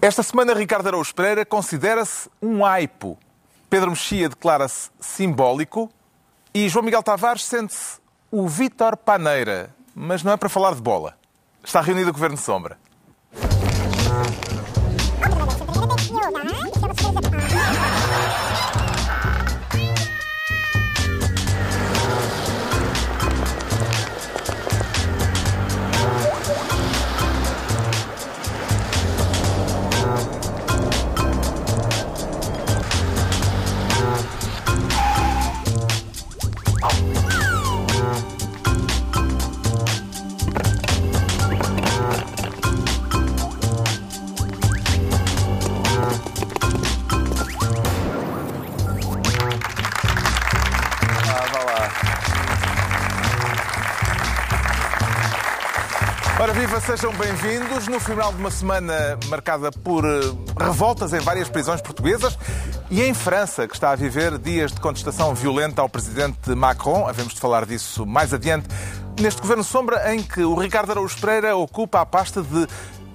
Esta semana, Ricardo Araújo Pereira considera-se um aipo. Pedro Mexia declara-se simbólico e João Miguel Tavares sente-se o Vítor Paneira. Mas não é para falar de bola. Está reunido o Governo Sombra. Sejam bem-vindos. No final de uma semana marcada por eh, revoltas em várias prisões portuguesas e em França, que está a viver dias de contestação violenta ao presidente Macron. Havemos de falar disso mais adiante. Neste governo sombra em que o Ricardo Araújo Pereira ocupa a pasta de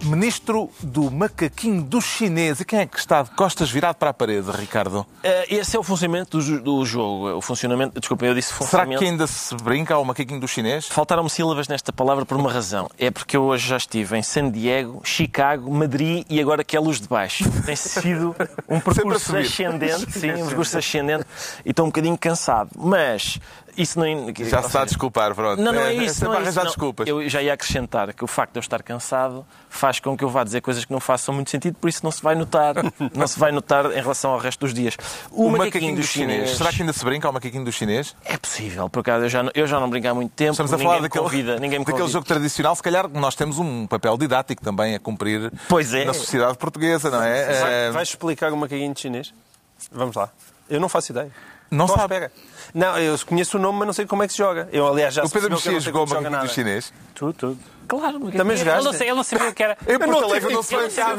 ministro do macaquinho do chinês. E quem é que está de costas virado para a parede, Ricardo? Eh, Esse é o funcionamento do, do jogo. O funcionamento. Desculpa, eu disse Será funcionamento. que ainda se brinca ao macaquinho do chinês? Faltaram-me sílabas nesta palavra por uma razão. É porque eu hoje já estive em San Diego, Chicago, Madrid e agora que é luz de baixo. Tem sido um percurso ascendente, sim, um percurso ascendente e estou um bocadinho cansado. Mas isso não. Já se está a desculpar, pronto. Não, não é É isso. sempre não a é isso, arranjar não. desculpas. Eu já ia acrescentar que o facto de eu estar cansado faz com que eu vá dizer coisas que não façam muito sentido, por isso não se vai notar, não se vai notar em relação ao resto dos dias. O macaquinho do chinês. Será que ainda se brinca ao macaquinho do chinês? É possível, por acaso eu já, não- eu já não brinco há muito tempo. Estamos a ninguém falar me daquele, convida, ninguém me daquele convida. jogo tradicional. Se calhar nós temos um papel didático também a cumprir Pois é. na sociedade portuguesa, não é? Vai- Eh, Vais explicar o macaquinho de chinês? Vamos lá. Eu não faço ideia. Não sabe. espera. Não, eu conheço o nome, mas não sei como é que se joga. Eu, aliás, já O Pedro eu Mexia jogou o como se joga macaquinho do nada. chinês. Tudo, tudo. Claro, mas Também ele jogaste? não, sei, ele não sabia o que era. Em Porto não tive não que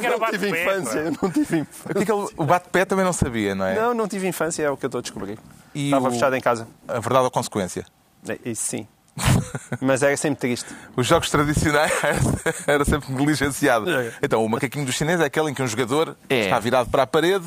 era não tive infância. Eu não tive infância. O é bate-pé também não sabia, não é? Não, não tive infância, é o que eu estou a descobrir. E Estava o- fechado em casa. A verdade ou a consequência? É, Isso sim. mas era sempre triste. Os jogos tradicionais era sempre negligenciado. É. Então, o macaquinho do chinês é aquele em que um jogador É. está virado para a parede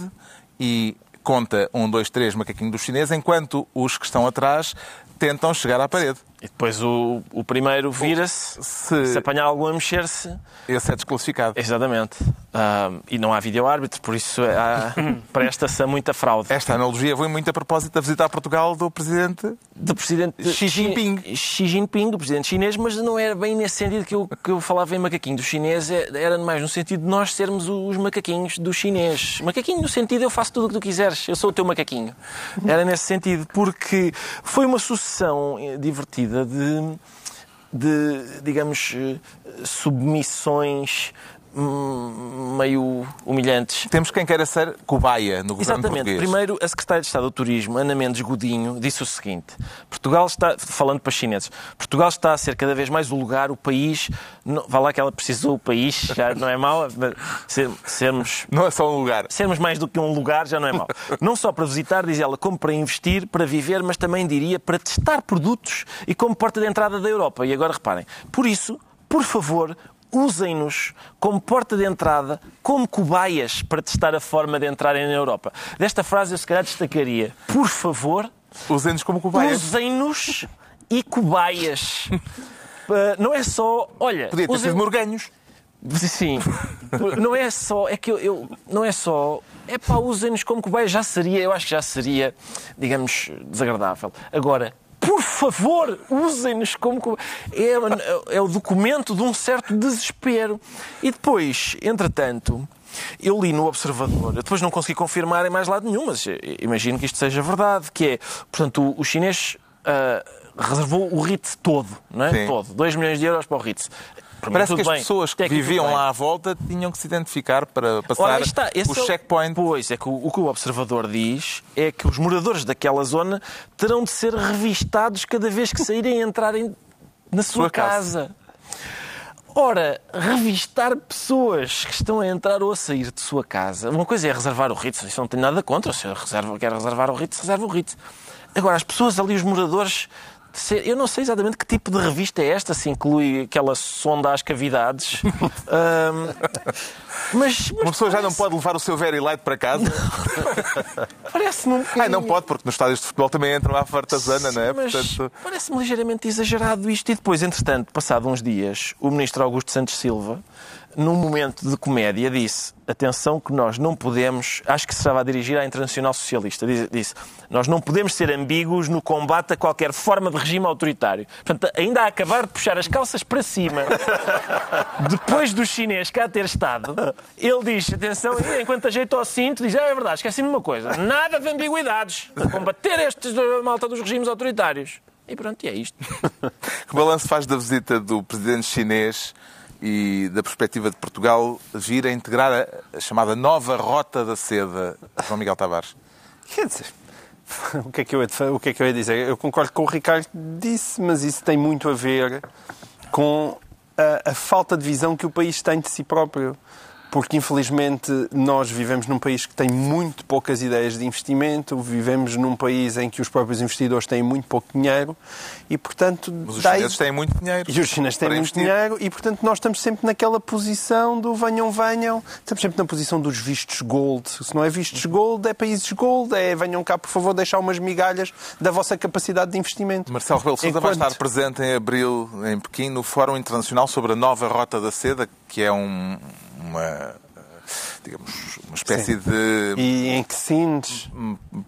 e conta um, dois, três macaquinho do chinês, enquanto os que estão atrás tentam chegar à parede. E depois o, o primeiro vira-se, Se- se apanhar algum a mexer-se. Esse é desclassificado. Exatamente. Ah, e não há vídeo-árbitro, por isso presta-se a muita fraude. Esta analogia foi muito a propósito da visita a Portugal do Presidente. do presidente Xi Jinping. Xi- Xi Jinping, do presidente chinês, mas não era bem nesse sentido que eu, que eu falava em macaquinho do chinês, é- era mais no sentido de nós sermos os macaquinhos do chinês. Macaquinho no sentido eu faço tudo o que tu quiseres, eu sou o teu macaquinho. Era nesse sentido, porque foi uma sucessão eh, de, de digamos, eh, submissões meio humilhantes. Temos quem queira ser cobaia no governo Exatamente. português. Primeiro, a Secretária de Estado do Turismo, Ana Mendes Godinho, disse o seguinte: Portugal está, falando para os chineses, Portugal está a ser cada vez mais o lugar, o país. Não, vá lá que ela precisou o país, já não é mau, ser- sermos Não é só um lugar. Sermos mais do que um lugar já não é mau. Não só para visitar, diz ela, como para investir, para viver, mas também diria para testar produtos e como porta de entrada da Europa. E agora reparem, por isso, por favor, usem-nos como porta de entrada, como cobaias para testar a forma de entrarem na Europa. Desta frase eu se calhar destacaria, por favor, Usem-nos como cobaias. usem-nos e cobaias. Ah, Não é só, olha, Podia ter usem- sido morganhos. Sim. Não é só, é que eu, eu- não é só, é pá, usem-nos como cobaia, já seria, eu acho que já seria, digamos, desagradável. Agora, por favor, usem-nos como. É, é o documento de um certo desespero. E depois, entretanto, eu li no Observador, eu depois não consegui confirmar em mais lado nenhum, mas eh, imagino que isto seja verdade, que é, portanto, o, o chinês ah, reservou o Ritz todo, não é? Sim. Todo. 2 milhões de euros para o Ritz. Mim, Parece que as bem. pessoas que tudo viviam bem. lá à volta tinham que se identificar para passar está. É o- checkpoints. Pois, é que o, o que o observador diz é que os moradores daquela zona terão de ser revistados cada vez que saírem e entrarem na sua, Sua casa. casa. Ora, revistar pessoas que estão a entrar ou a sair de sua casa, uma coisa é reservar o Ritz, isso não tenho nada contra, se eu reservo, quero reservar o Ritz, reservo o Ritz. Agora, as pessoas ali, os moradores. Eu não sei exatamente que tipo de revista é esta, se inclui aquela sonda às cavidades. Ahm, mas, Uma mas pessoa já não pode levar o seu very light para casa. parece-me um Ai, não bocadinho- pode, porque nos estádios de futebol também entram à fartazana, não é? Portanto, parece-me ligeiramente exagerado isto. E depois, entretanto, passado uns dias, o ministro Augusto Santos Silva, num momento de comédia, disse: atenção, que nós não podemos. Acho que se estava a dirigir à Internacional Socialista. Disse: nós não podemos ser ambíguos no combate a qualquer forma de regime autoritário. Portanto, ainda a acabar de puxar as calças para cima, depois do chinês cá ter estado, ele diz: atenção, enquanto ajeita o cinto, diz: ah, é verdade, esqueci-me uma coisa, nada de ambiguidades, a combater estes eh, malta dos regimes autoritários. E pronto, e é isto. que balanço faz da visita do presidente chinês e da perspectiva de Portugal vir a integrar a, chamada nova Rota da Seda, João Miguel Tavares? Quer dizer, o que, é que eu o que é que eu ia dizer? Eu concordo com o Ricardo disse, mas isso tem muito a ver com a, a falta de visão que o país tem de si próprio. Porque, infelizmente, nós vivemos num país que tem muito poucas ideias de investimento, vivemos num país em que os próprios investidores têm muito pouco dinheiro e, portanto... Mas os daí- chineses têm muito dinheiro. e os chineses têm muito investir. dinheiro e, portanto, nós estamos sempre naquela posição do venham, venham. Estamos sempre na posição dos vistos gold. Se não é vistos gold, é países gold. É venham cá, por favor, deixar umas migalhas da vossa capacidade de investimento. Marcelo Rebelo Sousa vai Enquanto- estar presente em abril em Pequim no Fórum Internacional sobre a nova Rota da Seda, que é um- uma, digamos, uma espécie de E em que sines,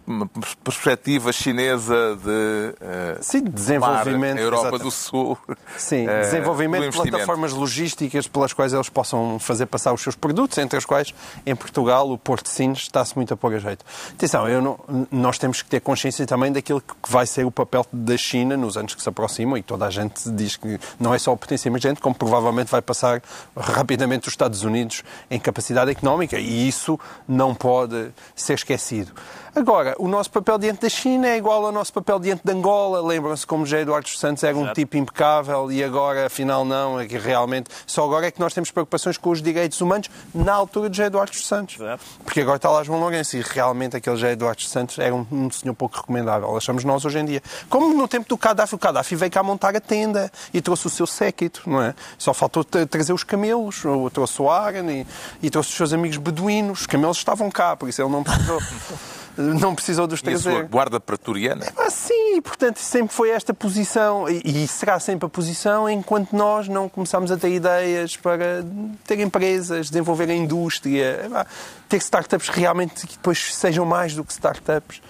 uma perspectiva chinesa de eh, sim, desenvolvimento. a Europa exatamente. do Sul. Sim, eh, desenvolvimento de plataformas logísticas pelas quais eles possam fazer passar os seus produtos, entre as quais, em Portugal, o Porto de Sines está-se muito a pôr a jeito. Atenção, eu não- nós temos que ter consciência também daquilo que vai ser o papel da China nos anos que se aproximam, e toda a gente diz que não é só a potência emergente, como provavelmente vai passar rapidamente os Estados Unidos em capacidade económica, e isso não pode ser esquecido. Agora, o nosso papel diante da China é igual ao nosso papel diante de Angola. Lembram-se como José Eduardo dos Santos era um Exato. tipo impecável e agora, afinal, não. É que realmente, só agora é que nós temos preocupações com os direitos humanos na altura de José Eduardo dos Santos. Exato. Porque agora está lá João Lourenço e realmente aquele José Eduardo dos Santos era um, um senhor pouco recomendável. Achamos nós hoje em dia. Como no tempo do Gaddafi, o Gaddafi veio cá montar a tenda e trouxe o seu séquito, não é? Só faltou tra- trazer os camelos, ou trouxe o Aran e, e trouxe os seus amigos beduínos. Os camelos estavam cá, por isso ele não precisou, não precisou dos E a sua guarda pretoriana. Ah, sim, e portanto sempre foi esta posição e, e será sempre a posição enquanto nós não começarmos a ter ideias para ter empresas, desenvolver a indústria, pá, ter startups realmente que depois sejam mais do que startups.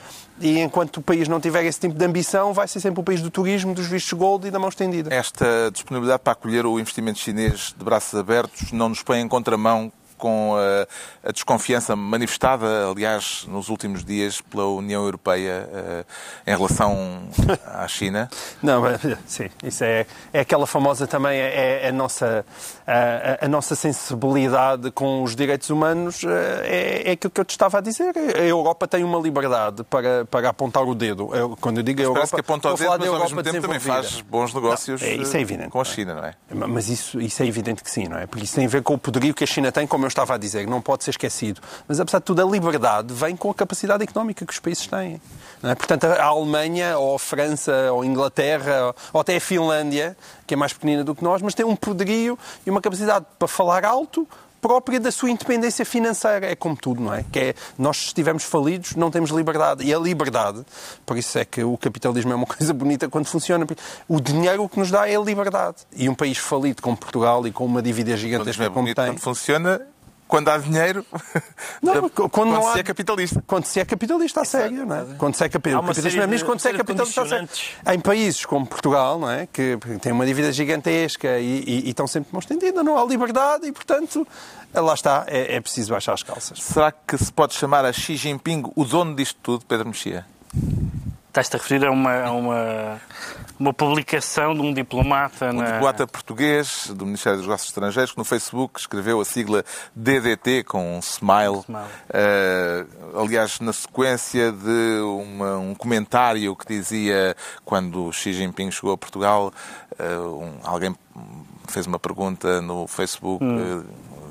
E enquanto o país não tiver esse tipo de ambição, vai ser sempre o país do turismo, dos vistos gold e da mão estendida. Esta disponibilidade para acolher o investimento chinês de braços abertos não nos põe em contramão com a, a desconfiança manifestada, aliás, nos últimos dias pela União Europeia eh, em relação à China. Não, mas, sim, isso é, é aquela famosa também, é, é a, nossa, a, a- nossa sensibilidade com os direitos humanos, eh, é, é aquilo que eu te estava a dizer. A Europa tem uma liberdade para, para apontar o dedo. Eu, quando eu digo a Europa, que aponta o dedo, mas ao mesmo tempo também faz bons negócios Não, é- isso é eh, evidente, com a é? China, não é? Mas isso, isso é evidente que sim, não é? Porque isso tem a ver com o poderio que a China tem, como eu estava a dizer, não pode ser esquecido. Mas, apesar de tudo, a liberdade vem com a capacidade económica que os países têm. é? Portanto, a Alemanha, ou a França, ou a Inglaterra, ou até a Finlândia, que é mais pequenina do que nós, mas tem um poderio e uma capacidade para falar alto própria da sua independência financeira. É como tudo, não é? Que é, nós se estivermos falidos, não temos liberdade. E a liberdade, por isso é que o capitalismo é uma coisa bonita quando funciona. O dinheiro que nos dá é a liberdade. E um país falido como Portugal e com uma dívida gigantesca é como bonito, tem... quando funciona, quando há dinheiro, Não, quando não se há- é capitalista. Quando se é capitalista a sério, não é? Quando se é capi... Há o uma capitalismo série é mesmo quando se é capitalista a. Em países como Portugal, não é? Que tem uma dívida gigantesca e, e- e estão sempre de mão estendida, não há liberdade e, portanto, lá está, é, é preciso baixar as calças. Será que se pode chamar a Xi Jinping o dono disto tudo, Pedro Mexia? Estás-te a referir a uma, a uma, uma publicação de um diplomata Um na... diplomata português do Ministério dos Negócios Estrangeiros que no Facebook escreveu a sigla DDT com um smile. Smile. Eh, aliás, na sequência de uma- um comentário que dizia quando Xi Jinping chegou a Portugal, eh, um- alguém fez uma pergunta no Facebook eh,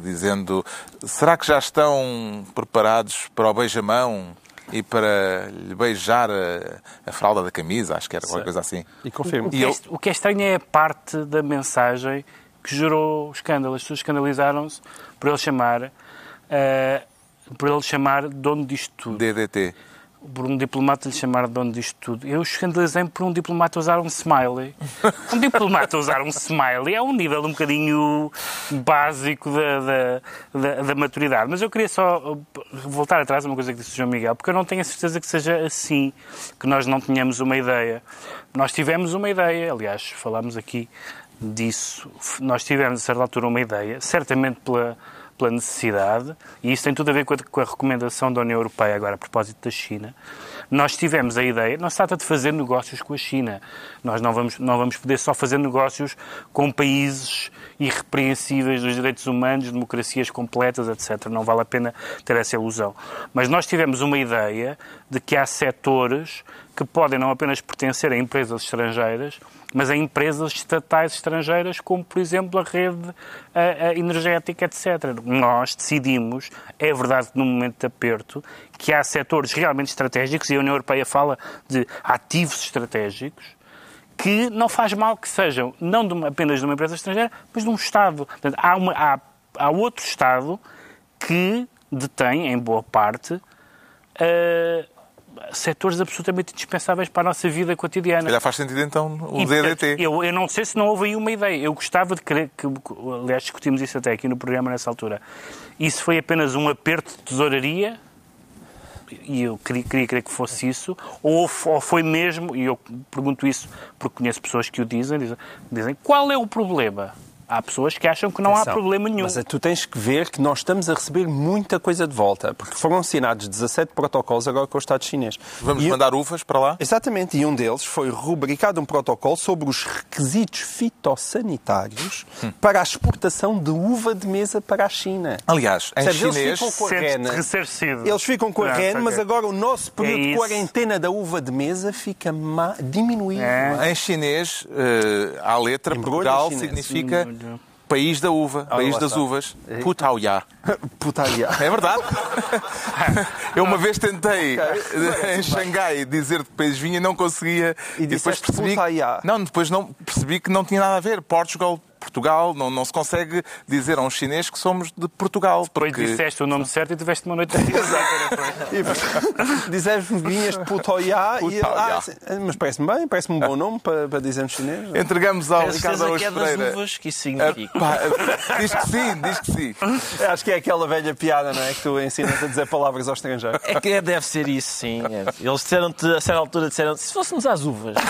dizendo será que já estão preparados para o beijamão? E para lhe beijar a, a fralda da camisa, acho que era qualquer coisa assim. E confirmo. O que, E é, eu- o que é estranho é a parte da mensagem que gerou o escândalo. As pessoas escandalizaram-se por ele chamar, eh, por ele chamar dono disto tudo. DDT. Por um diplomata lhe chamar dono disto tudo. Eu escandalizei-me por um diplomata usar um smiley. Um diplomata usar um smiley é um nível um bocadinho básico da, da, da- da maturidade. Mas eu queria só uh, voltar atrás a uma coisa que disse o João Miguel, porque eu não tenho a certeza que seja assim, que nós não tenhamos uma ideia. Nós tivemos uma ideia, aliás, falámos aqui disso. Nós tivemos, a certa altura, uma ideia, certamente pela, pela necessidade, e isso tem tudo a ver com a, com a recomendação da União Europeia, agora a propósito da China. Nós tivemos a ideia, não se trata de fazer negócios com a China. Nós não vamos, não vamos poder só fazer negócios com países irrepreensíveis dos direitos humanos, democracias completas, etc. Não vale a pena ter essa ilusão. Mas nós tivemos uma ideia de que há setores que podem não apenas pertencer a empresas estrangeiras, mas a empresas estatais estrangeiras, como, por exemplo, a rede a- a energética, etc. Nós decidimos, é verdade que no momento de aperto, que há setores realmente estratégicos, e a União Europeia fala de ativos estratégicos, que não faz mal que sejam, não de uma- apenas de uma empresa estrangeira, mas de um Estado. Portanto, há, uma- há- há outro Estado que detém, em boa parte, eh, setores absolutamente indispensáveis para a nossa vida cotidiana. Já faz sentido então o E, DDT. Eu, eu não sei se não houve aí uma ideia. Eu gostava de crer que, aliás, discutimos isso até aqui no programa nessa altura. Isso foi apenas um aperto de tesouraria, e eu queria, queria crer que fosse isso, ou, ou foi mesmo, e eu pergunto isso porque conheço pessoas que o dizem, dizem, dizem qual é o problema? Há pessoas que acham que não há Atenção, problema nenhum. Mas eh, tu tens que ver que nós estamos a receber muita coisa de volta, porque foram assinados 17 protocolos agora com o Estado chinês. Vamos E- mandar uvas para lá? Exatamente, e um deles foi rubricado um protocolo sobre os requisitos fitossanitários Hum. para a exportação de uva de mesa para a China. Aliás, em Percebes? Eles chinês, ficam com a Sente-te rena. Eles ficam com a rena, mas agora o nosso período É de quarentena da uva de mesa fica ma- diminuído. É. em chinês, eh, a letra Embrulho Portugal chinês. significa País da uva, país das está. uvas. Putaoyá. Putaria. É verdade. Eu uma vez tentei eh, em Xangai dizer de que país vinha e não conseguia. E disseste Putaiá. Não, depois não percebi que não tinha nada a ver. Portugal, Portugal, não, não se consegue dizer a um chinês que somos de Portugal. Depois Porque disseste o nome certo e tiveste uma noite de E dizes-me vinhas de Putoiá e ah, sim, mas parece-me bem, parece-me um bom nome para, para dizermos chinês. entregamos ao Ricardo Araújo é das Pereira. uvas que isso Ah, significa. pá, diz que sim, diz que sim. Acho que é aquela velha piada, não é? Que tu ensinas a dizer palavras ao estrangeiro. É que deve ser isso, sim. É. Eles disseram-te, a certa altura, disseram se fôssemos às uvas.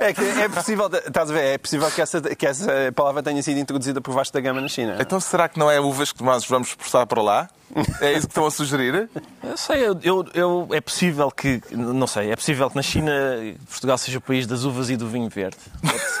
É que é possível, estás a ver, é possível que essa, que essa palavra tenha sido introduzida por Vasco da Gama na China. Então será que não é uvas que nós vamos exportar para lá? É isso que estão a sugerir? Eu sei, eu, eu- eu- é possível que, não sei, é possível que na China Portugal seja o país das uvas e do vinho verde.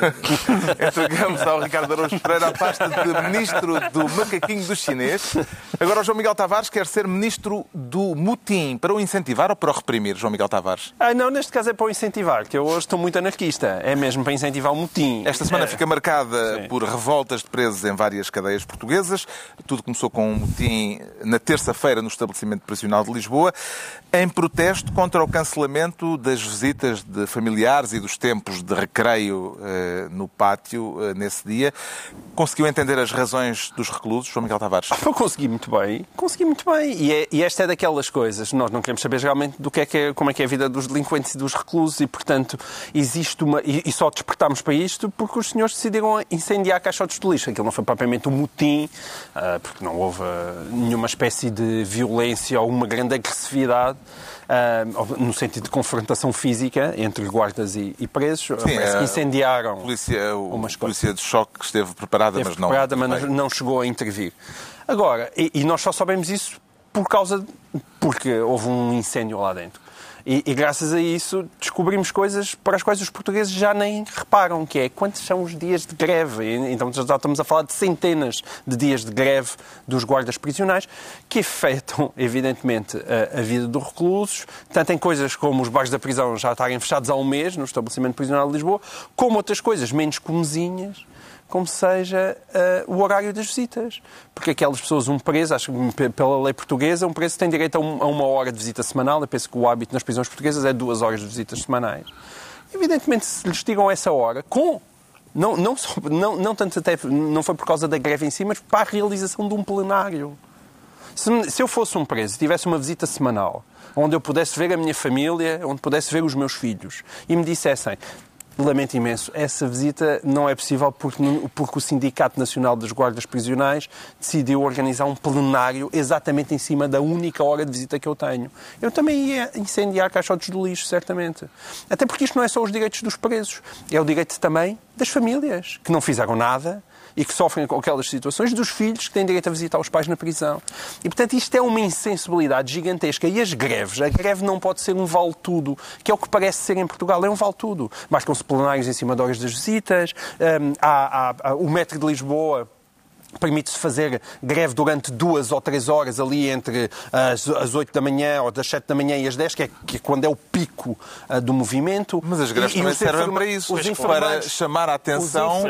Entregamos ao Ricardo Araújo Pereira a pasta de ministro do macaquinho do chinês. Agora o João Miguel Tavares quer ser ministro do mutim. Para o incentivar ou para o reprimir, João Miguel Tavares? Ah, não, neste caso é para o incentivar, que eu hoje estou muito anarquista. É mesmo para incentivar o motim. Esta semana É. fica marcada Sim. por revoltas de presos em várias cadeias portuguesas. Tudo começou com um motim na terça-feira no estabelecimento prisional de Lisboa, em protesto contra o cancelamento das visitas de familiares e dos tempos de recreio eh, no pátio eh, nesse dia. Conseguiu entender as razões dos reclusos, João Miguel Tavares? Eu consegui muito bem, consegui muito bem. E, é- e esta é daquelas coisas. Nós não queremos saber realmente do que é que é, como é que é a vida dos delinquentes e dos reclusos e, portanto, existe uma. E, e só despertámos para isto porque os senhores decidiram incendiar caixotes de lixo. Aquilo não foi propriamente um motim, ah, porque não houve ah, nenhuma espécie de violência ou uma grande agressividade. ah, no sentido de confrontação física entre guardas e, e presos, Parece é, que incendiaram. A polícia, o, Umas polícia de choque esteve preparada, Esteve mas não. preparada, mas não chegou a intervir. Agora, e, e nós só sabemos isso por causa de, porque houve um incêndio lá dentro. E, e graças a isso descobrimos coisas para as quais os portugueses já nem reparam, que é quantos são os dias de greve. Então já estamos a falar de centenas de dias de greve dos guardas prisionais que afetam, evidentemente, a, a vida dos reclusos, tanto em coisas como os bares da prisão já estarem fechados há um mês no estabelecimento prisional de Lisboa, como outras coisas menos comezinhas, como seja uh, o horário das visitas. Porque aquelas pessoas, um preso, acho que pela lei portuguesa, um preso tem direito a, um, a uma hora de visita semanal. Eu penso que o hábito nas prisões portuguesas é duas horas de visitas semanais. Evidentemente, se lhes tigam essa hora, com não, não, não, não, tanto até, não foi por causa da greve em si, mas para a realização de um plenário. Se, se eu fosse um preso e tivesse uma visita semanal, onde eu pudesse ver a minha família, onde pudesse ver os meus filhos, e me dissessem lamento imenso, essa visita não é possível porque, porque o Sindicato Nacional dos Guardas Prisionais decidiu organizar um plenário exatamente em cima da única hora de visita que eu tenho. Eu também ia incendiar caixotes do lixo, certamente. Até porque isto não é só os direitos dos presos, é o direito também das famílias, que não fizeram nada, e que sofrem com aquelas situações, dos filhos que têm direito a visitar os pais na prisão. E, portanto, isto é uma insensibilidade gigantesca. E as greves, a greve não pode ser um vale-tudo, que é o que parece ser em Portugal, é um vale-tudo. Marcam-se plenários em cima de horas das visitas, um, há, há, há, o metro de Lisboa Permite-se fazer greve durante duas ou três horas ali entre as, as 8 da manhã ou das 7 da manhã e as 10, que é, que é quando é o pico uh, do movimento. Mas as greves e, também e servem para isso, para chamar a atenção.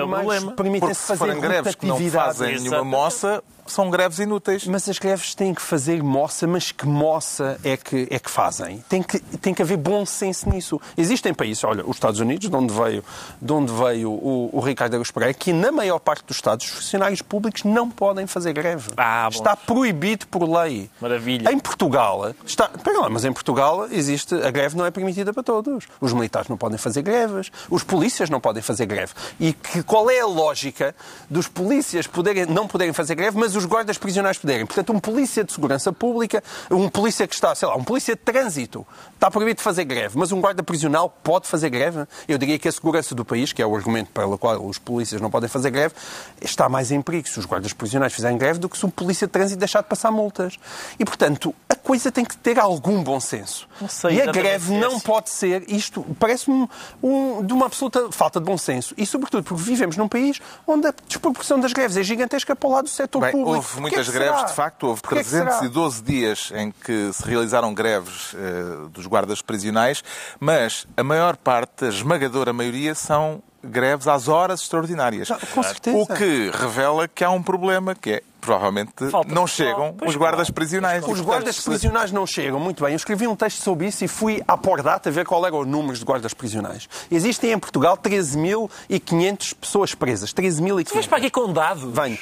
Permitem-se fazer forem greves que não fazem nenhuma moça, são greves inúteis. Mas as greves têm que fazer moça, mas que moça é que, é que fazem? Tem que, tem que haver bom senso nisso. Existem países, olha, os Estados Unidos, de onde veio, de onde veio o, o Ricardo Araújo Pereira, que na maior parte dos Estados, os funcionários públicos não podem fazer greve. Ah, está proibido por lei. Maravilha. Em Portugal, está, pera lá, mas em Portugal existe, a greve não é permitida para todos. Os militares não podem fazer greves, os polícias não podem fazer greve. E que, qual é a lógica dos polícias poderem, não poderem fazer greve, mas os guardas prisionais poderem. Portanto, um polícia de segurança pública, um polícia que está, sei lá, um polícia de trânsito, está proibido de fazer greve, mas um guarda prisional pode fazer greve? Eu diria que a segurança do país, que é o argumento pelo qual os polícias não podem fazer greve, está mais em perigo se os guardas prisionais fizerem greve do que se um polícia de trânsito deixar de passar multas. E, portanto, a coisa tem que ter algum bom senso. Sei, e a greve não pode ser, isto parece-me um, de uma absoluta falta de bom senso. E, sobretudo, porque vivemos num país onde a desproporção das greves é gigantesca para o lado do setor Bem, público. Houve muitas que greves, será? de facto. Houve Porquê 312 dias em que se realizaram greves eh, dos guardas prisionais, mas a maior parte, a esmagadora maioria, são greves às horas extraordinárias. Não, com certeza. O que revela que há um problema, que é provavelmente Falta não chegam Pois os guardas claro. prisionais. Os guardas prisionais não chegam, muito bem. Eu escrevi um texto sobre isso e fui à Pordata ver qual eram os números de guardas prisionais. Existem em Portugal 13.500 pessoas presas. 13.500. Vens para aqui com dados. Venho.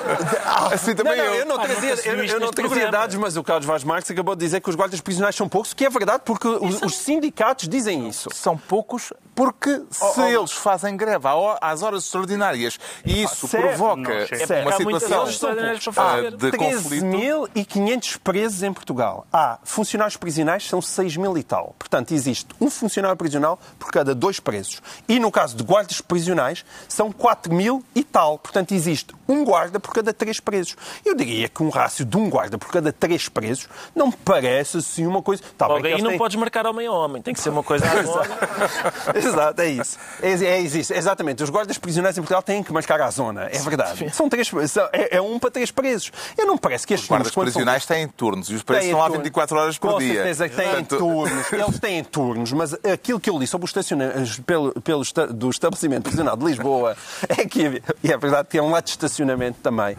Assim também não, não, eu. eu não Pá, trazia, nunca eu, não trazia dados, mas o Carlos Vaz Marques acabou de dizer que os guardas prisionais são poucos, o que é verdade, porque os, os sindicatos dizem isso. São poucos porque se Oh, oh. eles fazem greve às horas extraordinárias e isso Certo. provoca Não uma muitas situação ah, fazer. de conflito. 13.500 presos em Portugal. Há funcionários prisionais, são 6 mil e tal. Portanto, existe um funcionário prisional por cada dois presos. E no caso de guardas prisionais, são 4 mil e tal. Portanto, existe um guarda por cada três presos. Eu diria que um rácio de um guarda por cada três presos não me parece assim uma coisa. Tá Logo aí não têm- podes marcar homem a homem. Tem que ser uma coisa. Exato, é isso. É, é isso. Exatamente. Os guardas prisionais em Portugal têm que mascar à zona. É verdade. São três, são- é, é um para três presos. Eu não parece que estes Os guardas quando são- prisionais têm turnos e os presos Têm estão lá turnos. 24 horas por Com dia. certeza que têm Portanto, turnos. Eles têm turnos, mas aquilo que eu li sobre o estacionamento pelo, pelo do estabelecimento prisional de Lisboa é que, e é verdade que é um lado de estacionamento também,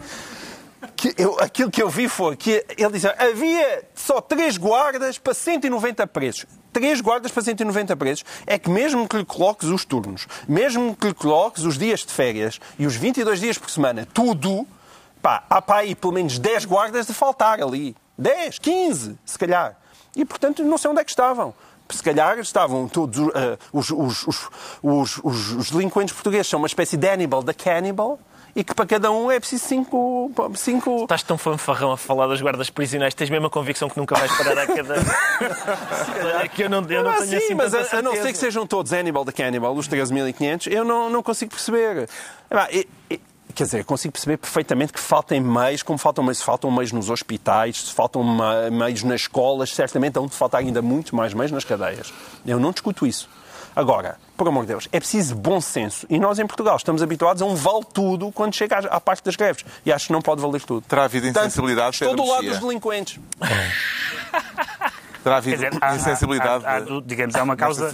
que eu- aquilo que eu vi foi que ele dizia havia só três guardas para 190 presos. Três guardas para 190 presos. É que mesmo que lhe coloques os turnos, mesmo que lhe coloques os dias de férias e os 22 dias por semana, tudo, pá, há para aí pelo menos 10 guardas de faltar ali. 10, 15, se calhar. E, portanto, não sei onde é que estavam. Se calhar estavam todos uh, os, os, os, os, delinquentes portugueses, são uma espécie de Hannibal da Cannibal, e que para cada um é preciso cinco, cinco Estás tão fanfarrão a falar das guardas prisionais, tens mesmo a convicção que nunca vais parar a cada. é que eu não, eu não Ah, tenho sim, assim mas a, a não ser que sejam todos Hannibal da Cannibal, os 13.500, eu não, não consigo perceber. Ah, e- e- Quer dizer, eu consigo perceber perfeitamente que faltem meios, como faltam meios, se faltam meios nos hospitais, se faltam meios nas escolas, certamente hão de faltar ainda muito mais meios nas cadeias. Eu não discuto isso. Agora, por amor de Deus, é preciso bom senso. E nós em Portugal estamos habituados a um vale tudo quando chega à à parte das greves. E acho que não pode valer tudo. Terá havido Portanto, insensibilidade, Estou do lado dos delinquentes. Terá havido dizer, há- insensibilidade há- há- digamos, há uma causa.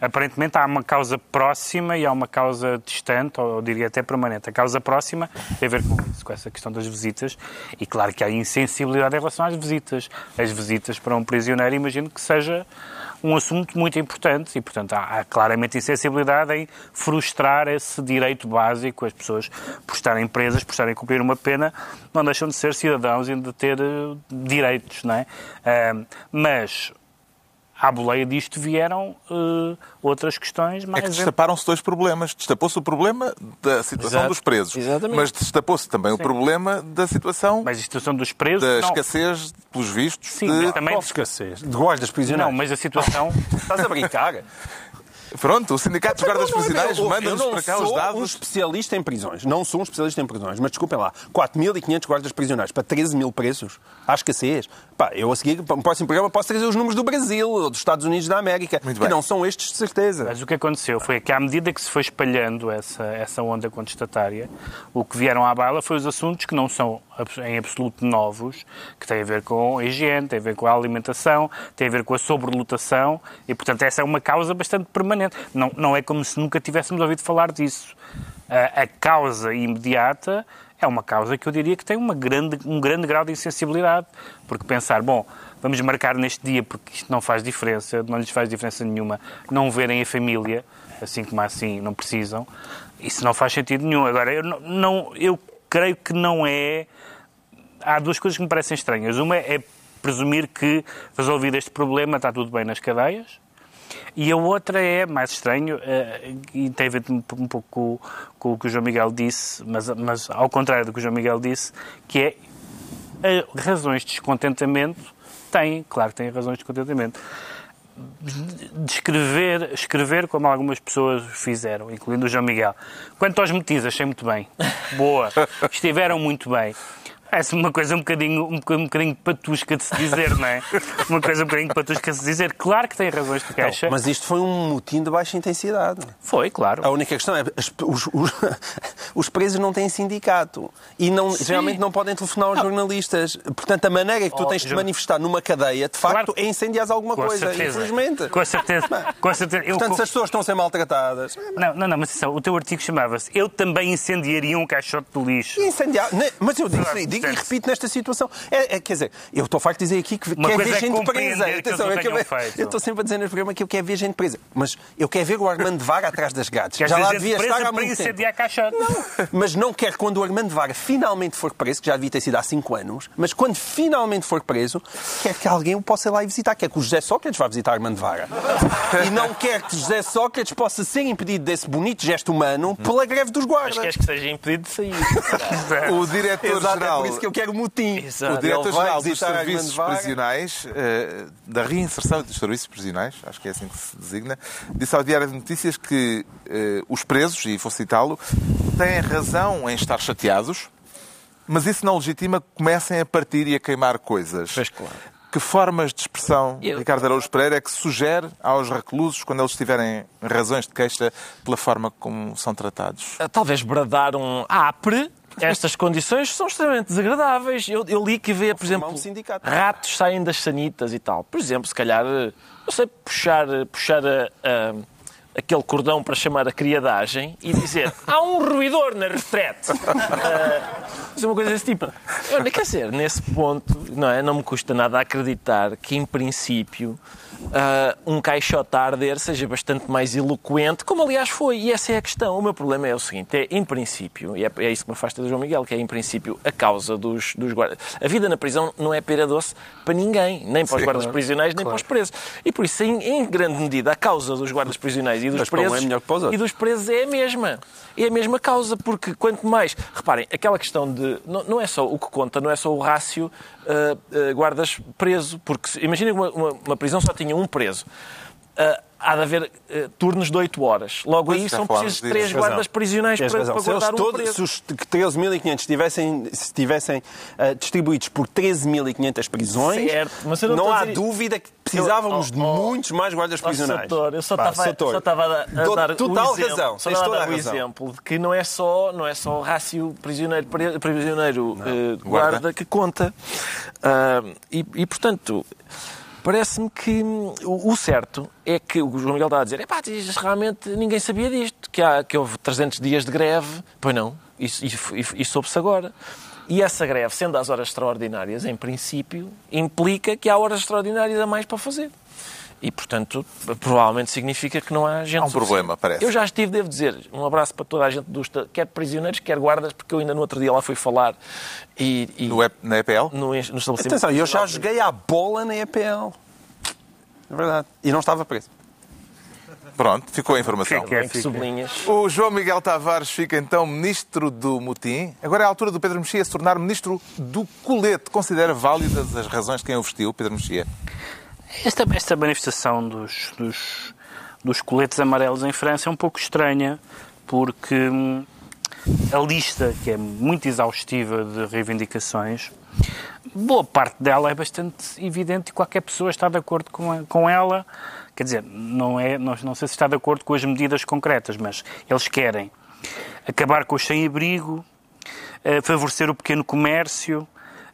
Aparentemente há uma causa próxima e há uma causa distante, ou eu diria até permanente. A causa próxima tem a ver com isso, com essa questão das visitas. E claro que há insensibilidade em relação às visitas. As visitas para um prisioneiro, imagino que seja um assunto muito importante e, portanto, há, há claramente insensibilidade em frustrar esse direito básico. As pessoas, por estarem presas, por estarem a cumprir uma pena, não deixam de ser cidadãos e de ter eh, direitos, não é? Ah, mas à boleia disto vieram eh, outras questões É mais... que destaparam-se dois problemas. Destapou-se o problema da situação Exato. dos presos. Exatamente. Mas destapou-se também o problema da situação Mas a situação dos presos... da não. escassez, pelos vistos, Sim, de... mas também... Qual escassez? De guardas prisioneiros? Não, mas a situação... Estás a brincar? Pronto, o Sindicato dos Guardas Não, não, Prisionais eu- manda-nos eu não para cá os sou um dados. especialista em prisões. Não sou um especialista em prisões. Mas desculpem lá. 4.500 guardas prisionais para 13 mil presos. Há escassez. Pá, eu a seguir, para o próximo programa, posso trazer os números do Brasil ou dos Estados Unidos da América. Muito que bem. não são estes, de certeza. Mas o que aconteceu foi que, à medida que se foi espalhando essa, essa onda contestatária, o que vieram à baila foi os assuntos que não são em absoluto novos, que têm a ver com a higiene, têm a ver com a alimentação, têm a ver com a sobrelotação, e, portanto, essa é uma causa bastante permanente. Não, não é como se nunca tivéssemos ouvido falar disso. A, a causa imediata é uma causa que eu diria que tem uma grande, um grande grau de insensibilidade, porque pensar, bom, vamos marcar neste dia porque isto não faz diferença, não lhes faz diferença nenhuma, não verem a família, assim como assim não precisam, isso não faz sentido nenhum. Agora, eu, não, eu creio que não é. Há duas coisas que me parecem estranhas. Uma é presumir que, resolvido este problema, está tudo bem nas cadeias. E a outra é mais estranho, eh, e tem a ver um, pouco com, com o que o João Miguel disse, mas, mas ao contrário do que o João Miguel disse, que é eh, razões de descontentamento têm, claro que têm razões de descontentamento. Descrever, escrever como algumas pessoas fizeram, incluindo o João Miguel. Quanto aos metis, achei muito bem. Boa. Estiveram muito bem. Parece uma coisa um bocadinho, um bocadinho, patusca de se dizer, não é? Uma coisa um bocadinho patusca de se dizer. Claro que tem razões de queixa. Mas isto foi um motim de baixa intensidade. Foi, claro. A única questão é as- os, os, os presos não têm sindicato e não, geralmente não podem telefonar aos jornalistas. Portanto, a maneira que tu Oh, tens de manifestar numa cadeia, de facto, Claro. é incendiar alguma Com coisa. certeza. Infelizmente. Com certeza. Com certeza. Eu, Portanto, se as pessoas estão a ser maltratadas, Não, não, não, mas o teu artigo chamava-se Eu também incendiaria um caixote de lixo. incendiar. Ne- Mas eu digo, digo e repito nesta situação. É, é, quer dizer, eu estou farto de dizer aqui que Uma quer ver é gente presa. que Atenção, não eu, quero- feito. eu estou sempre a dizer neste programa que eu quero ver gente presa. Mas eu quero ver o Armando Vara atrás das grades. Já lá devia estar há muito tempo. caixote. Mas não quero quando o Armando Vara finalmente for preso, que já devia ter sido há 5 anos, mas quando finalmente for preso, quer que alguém o possa ir lá e visitar. Quer que o José Sócrates vá visitar Armando Vara. E não quer que José Sócrates possa ser impedido desse bonito gesto humano pela greve dos Mas guardas. queres que seja impedido de sair. O diretor-geral que eu quero motim. Exato. O diretor-geral dos Serviços. Prisionais, eh, da reinserção dos serviços prisionais, acho que é assim que se designa, disse ao Diário de Notícias que eh, os presos, e vou citá-lo, têm razão em estar chateados, mas isso não legitima que comecem a partir e a queimar coisas. Pois claro. Que formas de expressão, Eu- Ricardo Araújo Pereira, é que sugere aos reclusos quando eles tiverem razões de queixa pela forma como são tratados? Ah, Talvez bradar um apre. Estas condições são extremamente desagradáveis. Eu, eu li que vê, por exemplo, ratos saem das sanitas e tal. Por exemplo, se calhar, não sei, puxar, puxar a- a- aquele cordão para chamar a criadagem e dizer há um ruidor na retrete. Fazer uma coisa desse tipo. Eu, quer dizer, nesse ponto, não, é? não me custa nada acreditar que, em princípio, ah, um caixote a arder seja bastante mais eloquente, como aliás foi. E essa é a questão. O meu problema é o seguinte: é, em princípio, e é, é isso que me afasta do João Miguel, que é, em princípio, a causa dos, dos guardas. A vida na prisão não é pera doce para ninguém, nem para os Sim, guardas claro. prisionais, nem para os presos. E por isso, em, em grande medida, a causa dos guardas prisionais e dos Mas é presos outros. e dos presos é a mesma. É a mesma causa, porque quanto mais. Reparem, aquela questão de. Não, não é só o que conta, não é só o rácio ah, ah, guardas preso, porque imagina que uma, uma, uma prisão só tinha um preso. Ah, há de haver ah, turnos de 8 horas. Logo Pois, aí são precisos disso. três Tens guardas razão. prisionais para, para guardar um todos, preso. se os 13.500 estivessem, se estivessem ah, distribuídos por 13.500 prisões, Certo, não não, há dizer- dúvida que precisávamos Eu- de oh, oh, muitos mais guardas Ó, prisionais. Soutor, eu só estava a, dar- a dar total o exemplo, razão. só Tens estava a toda dar a o razão. exemplo de que não é só, não é só o rácio prisioneiro, prisioneiro eh, guarda. guarda. que conta. Ah, e, e, portanto, Parece-me que hum, o certo é que o João Miguel está a dizer epá, diz, realmente ninguém sabia disto, que, há, que houve 300 dias de greve. Pois não, isso, isso- isso soube-se agora. E essa greve, sendo às horas extraordinárias, em princípio, implica que há horas extraordinárias a mais para fazer. E, portanto, provavelmente significa que não há gente Há um suficiente. problema, parece. Eu já estive, devo dizer, um abraço para toda a gente, dos, quer prisioneiros, quer guardas, porque eu ainda no outro dia lá fui falar e, e No, na EPL? no, no estabelecimento. Atenção, eu já joguei à bola na EPL. É verdade. E não estava preso. Pronto, ficou a informação. Fica. Que sublinhas. O João Miguel Tavares fica então ministro do Mutim. Agora é a altura do Pedro Mexia se tornar ministro do colete. Considera válidas as razões de quem o vestiu, Pedro Mexia? Esta, esta manifestação dos, dos, dos coletes amarelos em França é um pouco estranha, porque hum, a lista, que é muito exaustiva de reivindicações, boa parte dela é bastante evidente e qualquer pessoa está de acordo com, a- com ela. Quer dizer, não, é, não, não sei se está de acordo com as medidas concretas, mas eles querem acabar com o sem-abrigo, eh, favorecer o pequeno comércio,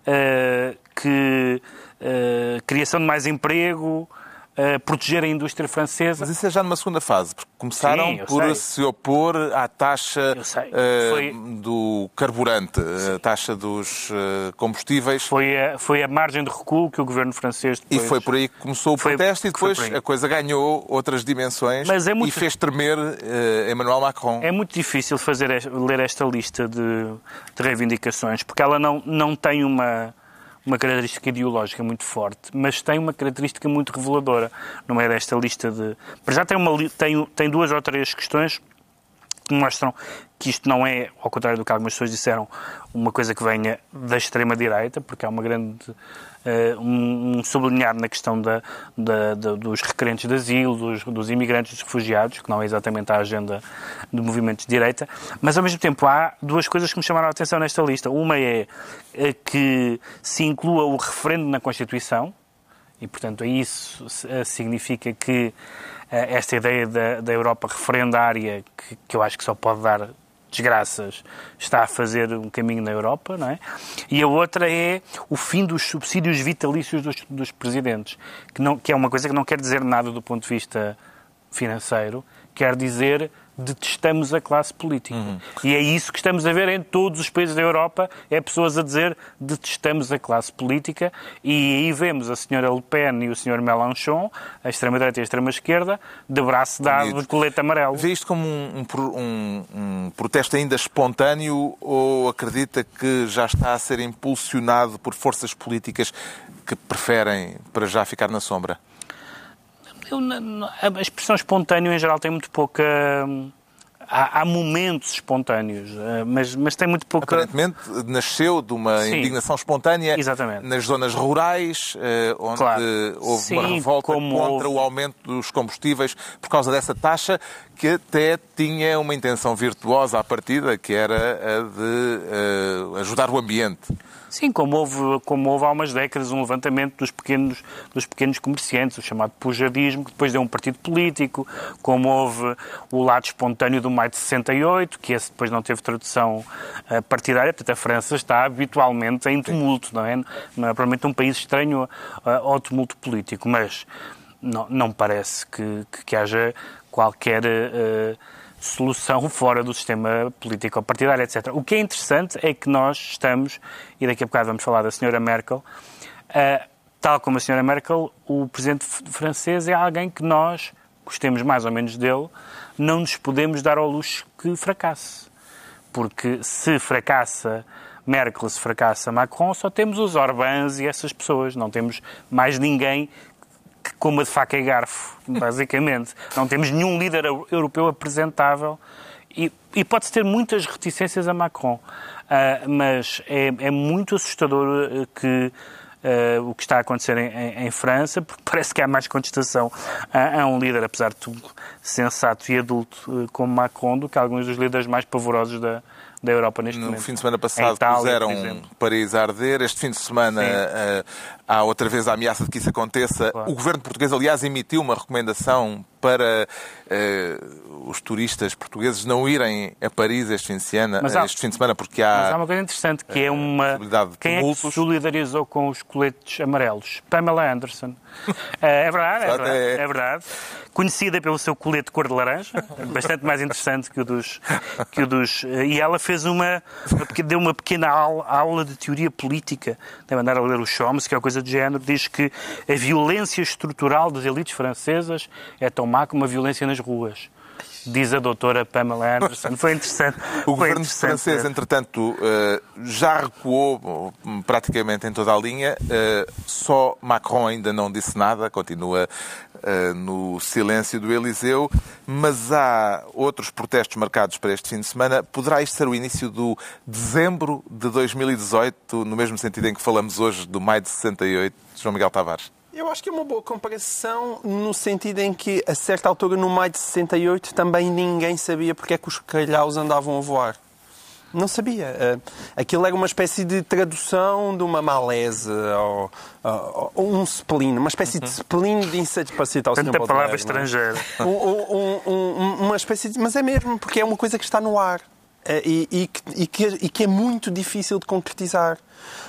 eh, que, eh, criação de mais emprego, eh, proteger a indústria francesa. Mas isso é já numa segunda fase, porque começaram Sim, por sei. se opor à taxa eh, Foi- do carburante, a taxa dos combustíveis. Foi a, foi a margem de recuo que o governo francês E depois... foi por aí que começou o Foi- protesto e depois a coisa ganhou outras dimensões Mas é muito- e fez tremer Emmanuel Macron. É muito difícil fazer, ler esta lista de, de reivindicações, porque ela não, não tem uma, uma característica ideológica muito forte, mas tem uma característica muito reveladora. Não é desta lista de. Para já tem, uma, tem, tem duas ou três questões que mostram que isto não é, ao contrário do que algumas pessoas disseram, uma coisa que venha da extrema-direita, porque há uma grande. eh, um, sublinhar na questão da, da- da- dos requerentes de asilo, dos, dos imigrantes, dos refugiados, que não é exatamente a agenda de movimentos de direita, mas ao mesmo tempo há duas coisas que me chamaram a atenção nesta lista. Uma é eh, que se inclua o referendo na Constituição, e, portanto, isso eh, significa que esta ideia da, da Europa referendária, que, que eu acho que só pode dar desgraças, está a fazer um caminho na Europa, não é? E a outra é o fim dos subsídios vitalícios dos, dos presidentes, que, não, que é uma coisa que não quer dizer nada do ponto de vista financeiro, quer dizer detestamos a classe política. E é isso que estamos a ver em todos os países da Europa, é pessoas a dizer detestamos a classe política e aí vemos a senhora Le Pen e o senhor Mélenchon, a extrema-direita e a extrema-esquerda, de braço dado de colete amarelo. Vê isto como um, um- um protesto ainda espontâneo ou acredita que já está a ser impulsionado por forças políticas que preferem para já ficar na sombra? Eu, a expressão espontâneo em geral tem muito pouca... hum, Há, há momentos espontâneos, eh, mas, mas tem muito pouca... Aparentemente nasceu de uma Sim. indignação espontânea Exatamente. nas zonas rurais, eh, onde Claro. houve uma Sim, revolta como contra houve. o aumento dos combustíveis por causa dessa taxa, que até tinha uma intenção virtuosa à partida, que era a de eh, ajudar o ambiente. Sim, como houve, como houve há umas décadas um levantamento dos pequenos, dos pequenos comerciantes, o chamado pujadismo, que depois deu um partido político, como houve o lado espontâneo do maio de 68, que esse depois não teve tradução eh, partidária, portanto a França está habitualmente em tumulto, não é? Não é provavelmente um país estranho eh, ao tumulto político, mas não, não parece que, que, que haja qualquer... eh, solução fora do sistema político partidário, etc. O que é interessante é que nós estamos, e daqui a bocado vamos falar da senhora Merkel, ah, tal como a senhora Merkel, o presidente francês é alguém que nós, gostemos mais ou menos dele, não nos podemos dar ao luxo que fracasse. Porque se fracassa Merkel, se fracassa Macron, só temos os Orbáns e essas pessoas, não temos mais ninguém coma de faca e garfo, basicamente. Não temos nenhum líder eu- europeu apresentável e, e pode-se ter muitas reticências a Macron, Ah, mas é, é muito assustador eh, que ah, o que está a acontecer em, em- em França, porque parece que há mais contestação a, a um líder, apesar de tudo, sensato e adulto como Macron, do que alguns dos líderes mais pavorosos da, da Europa neste No momento. fim de semana Em passado Itália, puseram. Paris a arder. Este fim de semana. Eh, há outra vez a ameaça de que isso aconteça. Claro. O governo português, aliás, emitiu uma recomendação para eh, os turistas portugueses não irem a Paris este fim de semana, Mas há- este fim de semana porque há... Mas há uma coisa interessante, que é uma... possibilidade de Quem é que se solidarizou com os coletes amarelos? Pamela Anderson. É é verdade, é verdade, é. é verdade. Conhecida pelo seu colete cor de laranja, bastante mais interessante que o dos... Que o dos e ela fez uma... uma deu uma pequena aula, aula de teoria política. Deve andar a ler o Chomsky, que é uma coisa do género. Diz que a violência estrutural das elites francesas é tão má como a violência nas ruas. Diz a doutora Pamela Anderson. Foi interessante. O Foi governo interessante francês, entretanto, eh, já recuou hum, praticamente em toda a linha. Eh, Só Macron ainda não disse nada, continua eh, no silêncio do Eliseu. Mas há outros protestos marcados para este fim de semana. Poderá isto ser o início do dezembro de 2018, no mesmo sentido em que falamos hoje do maio de 68, João Miguel Tavares? Eu acho que é uma boa comparação no sentido em que, a certa altura, no maio de 68, também ninguém sabia porque é que os calhaus andavam a voar. Não sabia. Eh, Aquilo era uma espécie de tradução de uma malese ou, ou- ou um spleen, uma espécie de spleen de insatisfação. Tanta palavra estrangeira. Um- um- um- uma espécie de... Mas é mesmo, porque é uma coisa que está no ar eh, e, e e que- e que é muito difícil de concretizar.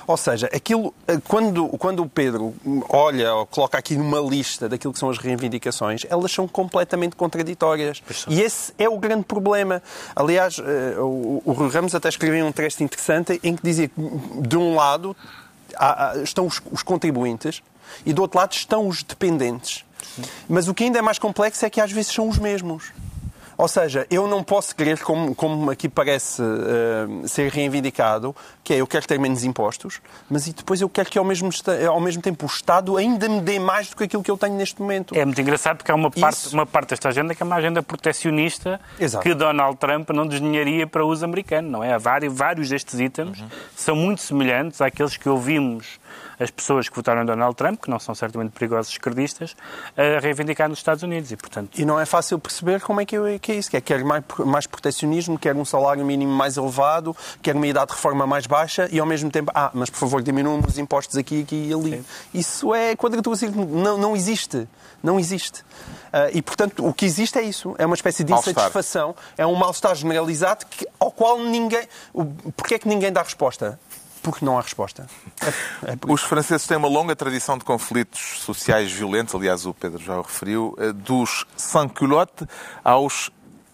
Ou seja, aquilo, eh, quando, quando o Pedro olha ou coloca aqui numa lista daquilo que são as reivindicações, elas são completamente contraditórias. E esse é o grande problema. Aliás, eh, o, o Rui Ramos até escreveu um texto interessante em que dizia que, de um lado, há- estão os, os contribuintes e do outro lado estão os dependentes. Mas o que ainda é mais complexo é que às vezes são os mesmos. Ou seja, eu não posso querer, como, como aqui parece eh, ser reivindicado, que é eu quero ter menos impostos, mas e depois eu quero que ao mesmo, ao mesmo tempo o Estado ainda me dê mais do que aquilo que eu tenho neste momento. É muito engraçado porque há uma parte, Isso. uma parte desta agenda que é uma agenda protecionista Exato. que Donald Trump não desenharia para uso americano, não é? Há vários, vários destes itens são muito semelhantes àqueles que ouvimos as pessoas que votaram em Donald Trump, que não são certamente perigosos esquerdistas, a reivindicar nos Estados Unidos. E, portanto, E não é fácil perceber como é que, eu- que é isso. Que é, quer mais, mais protecionismo, quer um salário mínimo mais elevado, quer uma idade de reforma mais baixa e ao mesmo tempo, ah, mas por favor diminuam os impostos aqui, aqui e ali. Isso é quadratura círculo. Não, não existe. Não existe. Ah, e, portanto, o que existe é isso. É uma espécie de insatisfação. É um mal-estar generalizado que, ao qual ninguém... Porquê é que ninguém dá resposta? Porque não há resposta. É, é Os franceses têm uma longa tradição de conflitos sociais violentos, aliás, o Pedro já o referiu, eh, dos sans-culotte aos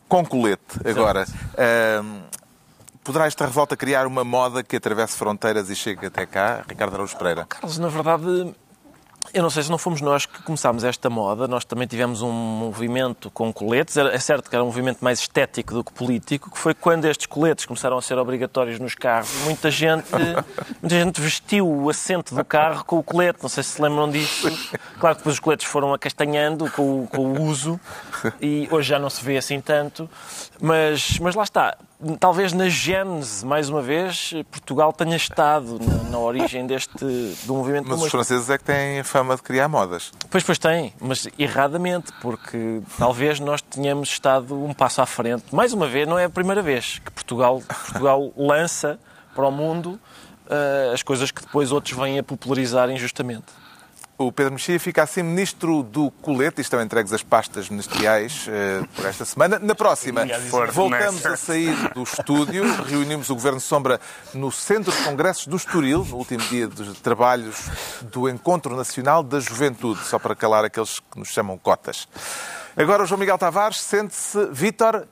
com colete. Agora, poderá esta revolta criar uma moda que atravesse fronteiras e chegue até cá? Ricardo Araújo Pereira. Carlos, na verdade, eu não sei se não fomos nós que começámos esta moda. Nós também tivemos um movimento com coletes. É certo que era um movimento mais estético do que político, que foi quando estes coletes começaram a ser obrigatórios nos carros. Muita gente, muita gente vestiu o assento do carro com o colete. Não sei se se lembram disso. Claro que depois os coletes foram acastanhando com, o- com o uso e hoje já não se vê assim tanto. Mas, mas lá está. Talvez na gênese, mais uma vez, Portugal tenha estado na, na origem deste do movimento Mas os franceses é que têm a fama de criar modas. Pois, pois tem, mas erradamente, porque talvez nós tenhamos estado um passo à frente. Mais uma vez, não é a primeira vez que Portugal, Portugal lança para o mundo eh, as coisas que depois outros vêm a popularizar injustamente. O Pedro Mexia fica assim ministro do colete e estão entregues as pastas ministeriais eh, por esta semana. Na próxima, voltamos a sair do estúdio. Reunimos o Governo Sombra no Centro de Congressos do Estoril, no último dia dos trabalhos do Encontro Nacional da Juventude, só para calar aqueles que nos chamam cotas. Agora o João Miguel Tavares sente-se Vítor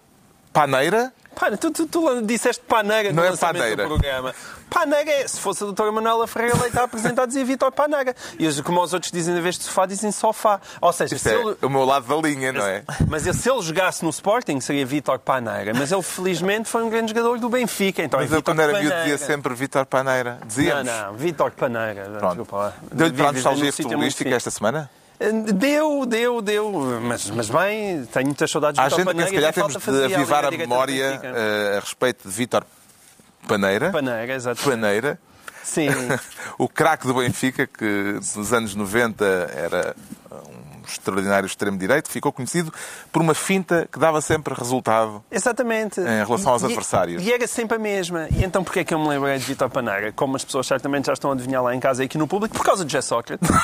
Paneira. Pá, tu, tu, tu disseste paneira no Não é lançamento paneira. do programa. Paneira é, se fosse a doutora Manuela Ferreira Leite a apresentar, dizia Vitor Paneira. E os, como os outros dizem, em vez de sofá, dizem sofá. Ou seja, Isto se é ele, o meu lado da linha, não é? mas se ele jogasse no Sporting, seria Vitor Paneira. Mas ele, felizmente, foi um grande jogador do Benfica. Então Mas é eu, quando era miúdo, dizia sempre Vítor Paneira. Não, Dizíamos. não, Vitor Paneira. Pronto. Deu-lhe para a nostalgia futebolística esta semana? Deu, deu, deu. Mas, mas bem, tenho muitas saudades de Há Vitor gente que Paneira. se calhar temos de avivar a memória eh, a respeito de Vítor Paneira. Paneira, exato. Paneira. Sim. O craque do Benfica, que nos anos 90 era extraordinário extremo-direito, ficou conhecido por uma finta que dava sempre resultado. Exatamente. Em relação aos E- adversários. E era sempre a mesma. E então porquê é que eu me lembrei de Vitor Paneira? Como as pessoas certamente já estão a adivinhar lá em casa e aqui no público, por causa de José Sócrates.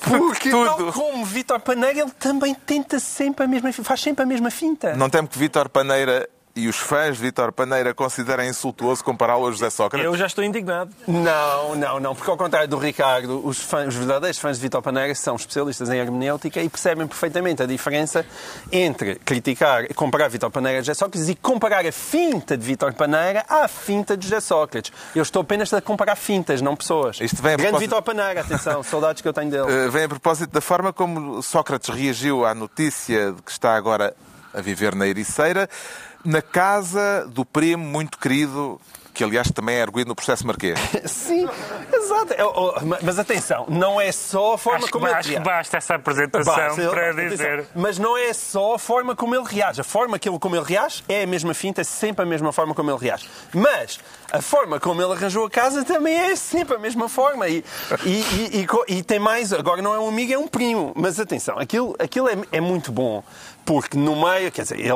Porque, Tudo. tal como Vítor Paneira, ele também tenta sempre a mesma faz sempre a mesma finta. Não temo que Vítor Paneira e os fãs de Vítor Paneira considerem insultuoso compará-lo a José Sócrates. Eu já estou indignado. Não, não, não, porque ao contrário do Ricardo, os, fãs, os verdadeiros fãs de Vitor Paneira são especialistas em hermenêutica e percebem perfeitamente a diferença entre criticar, comparar Vitor Paneira a José Sócrates e comparar a finta de Vitor Paneira à finta de José Sócrates. Eu estou apenas a comparar fintas, não pessoas. Isto vem a Grande propósito- Vitor Paneira, atenção, saudades que eu tenho dele. Uh, vem a propósito da forma como Sócrates reagiu à notícia de que está agora a viver na Ericeira, na casa do primo muito querido, que aliás também é arguído no processo marquês. Sim, exato. É, oh, Mas atenção, não é só a forma Acho, que, como ele acho que reage. basta essa apresentação Basta, para dizer. Mas não é só a forma como ele reage. A forma que ele, como ele reage é a mesma finta, é sempre a mesma forma como ele reage. Mas a forma como ele arranjou a casa também é sempre a mesma forma. E, e, e- e e tem mais, agora não é um amigo, é um primo. Mas atenção, aquilo, aquilo é, é muito bom. Porque no meio, quer dizer, ele,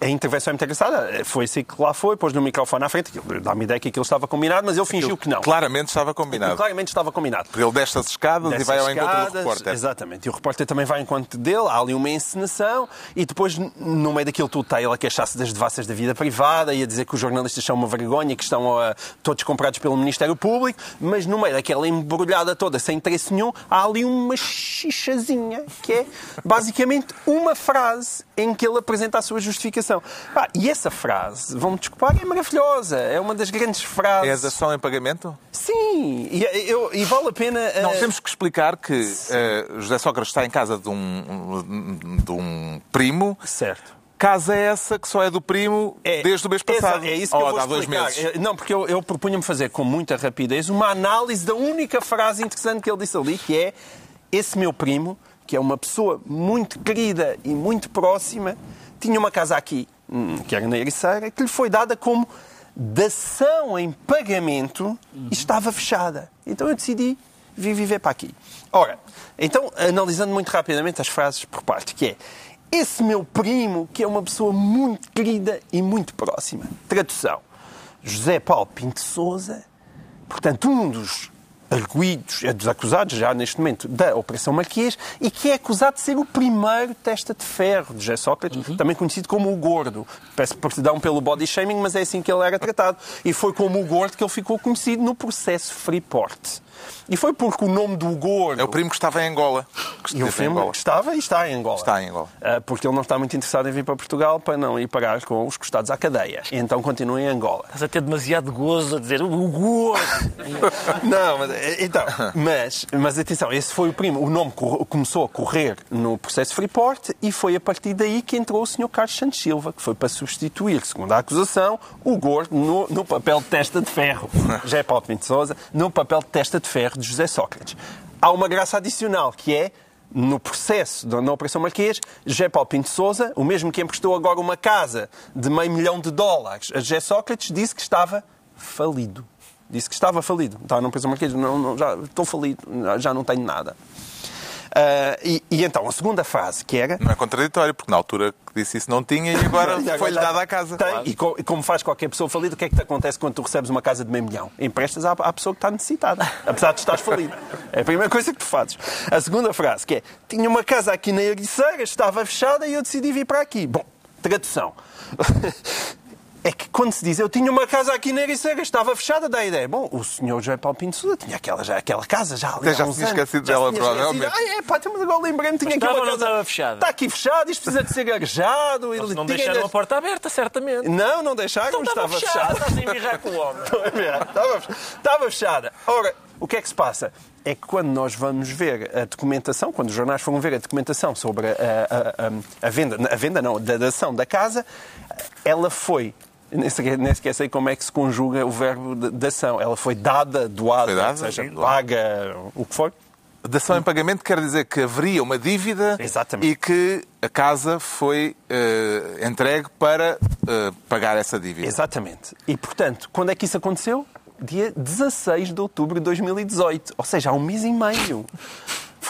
a, a intervenção é muito engraçada. Foi assim que lá foi, pôs no microfone à frente. Aquilo Dá-me ideia que aquilo estava combinado, mas ele fingiu que não. Claramente estava combinado. Claramente estava combinado. Ele desce as escadas e Dessas vai ao encontro do escadas, repórter. Exatamente. E o repórter também vai ao encontro dele, há ali uma encenação, e depois, no meio daquilo tudo, está ele a queixar-se das devassas da vida privada e a dizer que os jornalistas são uma vergonha, que estão ah, todos comprados pelo Ministério Público, mas no meio daquela embrulhada toda, sem interesse nenhum, há ali uma xichazinha, que é basicamente uma frase em que ele apresenta a sua justificação. Pá, e essa frase, vão-me desculpar, é maravilhosa. É uma das grandes frases. É a dação em pagamento? Sim, e, eu- e vale a pena. ah, Não, temos que explicar que eh, José Sócrates está em casa de um, de um primo. Certo. Casa essa que só é do primo desde o mês passado. Exa- É isso que Ou eu vou há dois meses. É, Não, porque eu, eu propunha-me fazer com muita rapidez uma análise da única frase interessante que ele disse ali, que é esse meu primo, que é uma pessoa muito querida e muito próxima, tinha uma casa aqui, hum, que era na Ericeira, que lhe foi dada como dação em pagamento e estava fechada. Então eu decidi vir viver para aqui. Ora, então, analisando muito rapidamente as frases por parte, que é esse meu primo, que é uma pessoa muito querida e muito próxima. Tradução. José Paulo Pinto Souza, portanto, um dos arguídos, é dos acusados já neste momento da Operação Marquês e que é acusado de ser o primeiro testa de ferro de José Sócrates, também conhecido como o Gordo. Peço perdão pelo body shaming, mas é assim que ele era tratado. E foi como o Gordo que ele ficou conhecido no processo Freeport. E foi porque o nome do Gordo... É o primo que estava em Angola. Que E o filme Angola. estava e está em Angola. Está em Angola. Ah, Porque ele não está muito interessado em vir para Portugal para não ir parar com os costados à cadeia. E então continua em Angola. Estás a ter demasiado gozo a dizer o gordo. Não, mas, então, mas, mas atenção, esse foi o primo. O nome começou a correr no processo Freeport e foi a partir daí que entrou o Sr. Carlos Santos Silva, que foi para substituir, segundo a acusação, o Gordo no, no papel de testa de ferro. José Paulo Pinto de Sousa, no papel de testa de ferro de José Sócrates. Há uma graça adicional que é. No processo da na Operação Marquês, José Paulo Pinto de Sousa, o mesmo que emprestou agora uma casa de meio milhão de dólares a José Sócrates, disse que estava falido. Disse que estava falido. Estava numa Operação Marquês, não, não, já estou falido, já não tenho nada. Ah, e, e então, a segunda frase, que era... Não é contraditório, porque na altura que disse isso não tinha e agora agora foi-lhe dada a casa. Tem, Claro. e, e como faz qualquer pessoa falida, o que é que te acontece quando tu recebes uma casa de meio milhão? Emprestas à, à pessoa que está necessitada, apesar de estares falido. É a primeira coisa que tu fazes. A segunda frase, que é: tinha uma casa aqui na Ericeira, estava fechada e eu decidi vir para aqui. Bom, tradução. É que quando se diz eu tinha uma casa aqui na Ericeira, estava fechada, dá a ideia. Bom, o senhor José Paulo Pinto Sousa tinha aquela, já, aquela casa já ali Até já se tinha esquecido dela, provavelmente. Ah, é, pá, mas agora lembrei-me, tinha aqui estava uma ou não casa... estava fechada? Está aqui fechado, isto precisa de ser arejado. Eles ele não tinha deixaram ainda- a porta aberta, certamente. Não, não deixaram, Então estava fechado. Estás a embirrar com o homem. estava, estava fechada. Ora, o que é que se passa? É que quando nós vamos ver a documentação, quando os jornais foram ver a documentação sobre a, a- a- a venda, a venda não, da dação da casa, ela foi. Nem sequer, nem sequer sei como é que se conjuga o verbo de- dação. Ela foi dada, doada, Foi dada, ou seja, sim. paga, o que for. Dação em pagamento quer dizer que haveria uma dívida Exatamente. e que a casa foi eh, entregue para eh, pagar essa dívida. Exatamente. E, portanto, quando é que isso aconteceu? Dia 16 de outubro de 2018. Ou seja, há um mês e meio.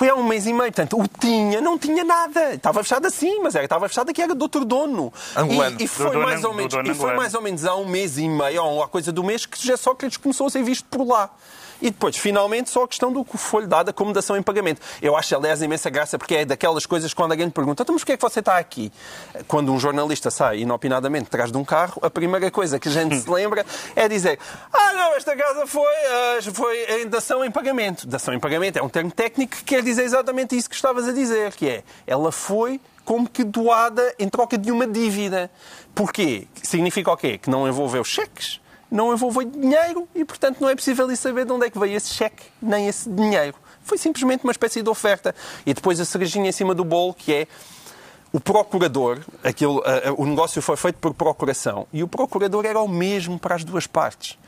Foi há um mês e meio. Portanto, o tinha, não tinha nada. Estava fechado assim, mas era, estava fechado que era do outro dono. Angolano. E, e foi, Do dono- mais ou do menos, dono e foi mais ou menos há um mês e meio, ou a coisa do mês, que José Sócrates começou a ser visto por lá. E depois, finalmente, só a questão do que foi-lhe dado como dação em pagamento. Eu acho, aliás, imensa graça, porque é daquelas coisas quando alguém lhe pergunta então, mas porquê é que você está aqui? Quando um jornalista sai inopinadamente atrás de um carro, a primeira coisa que a gente se lembra é dizer ah, não, esta casa foi, uh, foi em dação em pagamento. Dação em pagamento é um termo técnico que quer dizer exatamente isso que estavas a dizer, que é, ela foi como que doada em troca de uma dívida. Porquê? Significa o quê? Que não envolveu cheques, não envolveu dinheiro e, portanto, não é possível saber de onde é que veio esse cheque, nem esse dinheiro. Foi simplesmente uma espécie de oferta. E depois a cerejinha em cima do bolo, que é o procurador, aquilo, o negócio foi feito por procuração, e o procurador era o mesmo para as duas partes.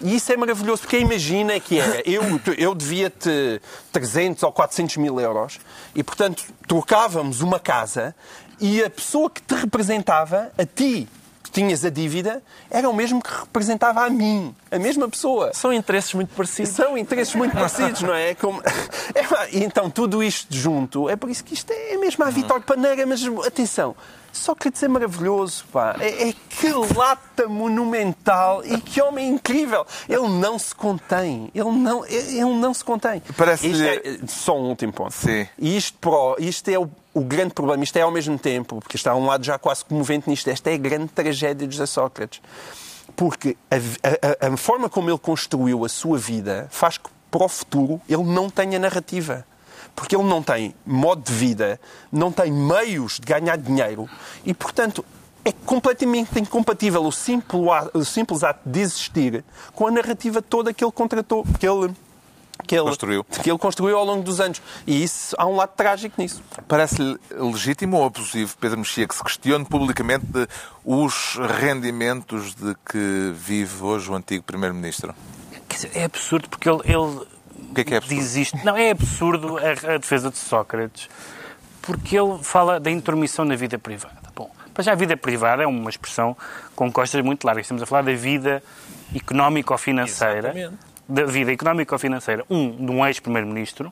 E isso é maravilhoso, porque imagina que era, eu, eu devia-te 300 ou 400 mil euros, e portanto trocávamos uma casa, e a pessoa que te representava, a ti, que tinhas a dívida, era o mesmo que representava a mim, a mesma pessoa. São interesses muito parecidos. São interesses muito parecidos, não é? Como... é então, tudo isto junto, é por isso que isto é mesmo a Vitor Paneira, mas atenção, Sócrates é maravilhoso, pá. É, é, que lata monumental e que homem incrível. Ele não se contém. Ele não, ele não se contém. Parece é, só um último ponto. Sim. E isto, pro, isto é o, o, grande problema. Isto é ao mesmo tempo, porque está a um lado já quase comovente nisto. Esta é a grande tragédia de José Sócrates. Porque a, a, a forma como ele construiu a sua vida faz que para o futuro ele não tenha narrativa porque ele não tem modo de vida, não tem meios de ganhar dinheiro e, portanto, é completamente incompatível o simples, o simples ato de existir com a narrativa toda que ele contratou, que ele que ele, construiu. que ele construiu ao longo dos anos. E isso há um lado trágico nisso. Parece-lhe legítimo ou abusivo, Pedro Mexia, que se questione publicamente os rendimentos de que vive hoje o antigo Primeiro-Ministro? É absurdo, porque ele, ele o que é que é absurdo? Diz isto. Não, é absurdo a, a, defesa de Sócrates, porque ele fala da intromissão na vida privada. Bom, para já a vida privada é uma expressão com costas muito largas. Estamos a falar da vida económico-financeira. Da vida económico-financeira, um, de um ex-primeiro-ministro,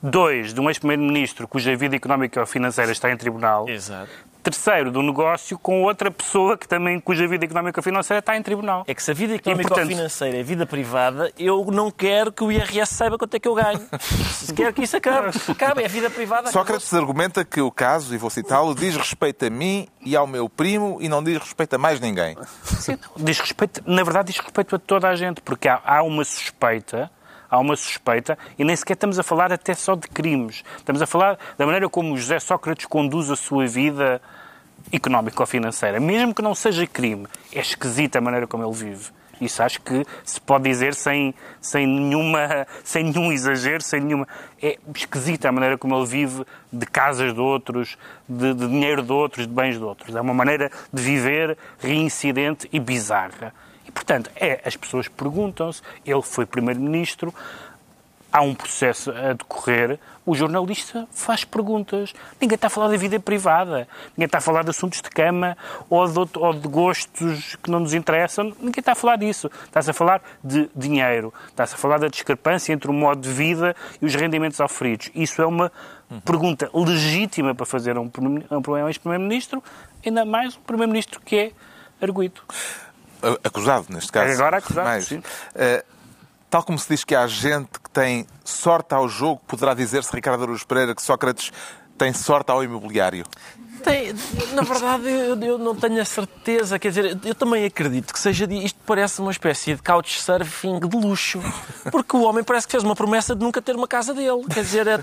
dois, de um ex-primeiro-ministro cuja vida económica-financeira está em tribunal, Exato terceiro do negócio com outra pessoa que também, cuja vida económica financeira está em tribunal. É que se a vida económica portanto... financeira é vida privada, eu não quero que o IRS saiba quanto é que eu ganho. se quero que isso acabe. Acabe, é vida privada. Sócrates argumenta que o caso, e vou citá-lo, diz respeito a mim e ao meu primo e não diz respeito a mais ninguém. Sim, diz respeito, na verdade, diz respeito a toda a gente, porque há, há uma suspeita há uma suspeita e nem sequer estamos a falar até só de crimes. Estamos a falar da maneira como José Sócrates conduz a sua vida económico ou financeira. Mesmo que não seja crime, é esquisita a maneira como ele vive. Isso acho que se pode dizer sem, sem, nenhuma, sem nenhum exagero, sem nenhuma. É esquisita a maneira como ele vive de casas de outros, de, de dinheiro de outros, de bens de outros. É uma maneira de viver reincidente e bizarra. E, portanto, é, as pessoas perguntam-se, ele foi primeiro-ministro, há um processo a decorrer, o jornalista faz perguntas. Ninguém está a falar da vida privada, ninguém está a falar de assuntos de cama ou de, ou de gostos que não nos interessam, ninguém está a falar disso. Está-se a falar de dinheiro, está-se a falar da discrepância entre o modo de vida e os rendimentos oferidos. Isso é uma uhum. pergunta legítima para fazer a um, um ex-primeiro-ministro, ainda mais um primeiro-ministro que é arguído. Acusado, neste caso. Agora acusado, mais. sim. Uh, Tal como se diz que há gente que tem sorte ao jogo, poderá dizer-se, Ricardo Aruz Pereira, que Sócrates tem sorte ao imobiliário. Tem, na verdade, eu, eu, não tenho a certeza. Quer dizer, eu também acredito que seja. Isto parece uma espécie de couchsurfing de luxo. Porque o homem parece que fez uma promessa de nunca ter uma casa dele. Quer dizer, é,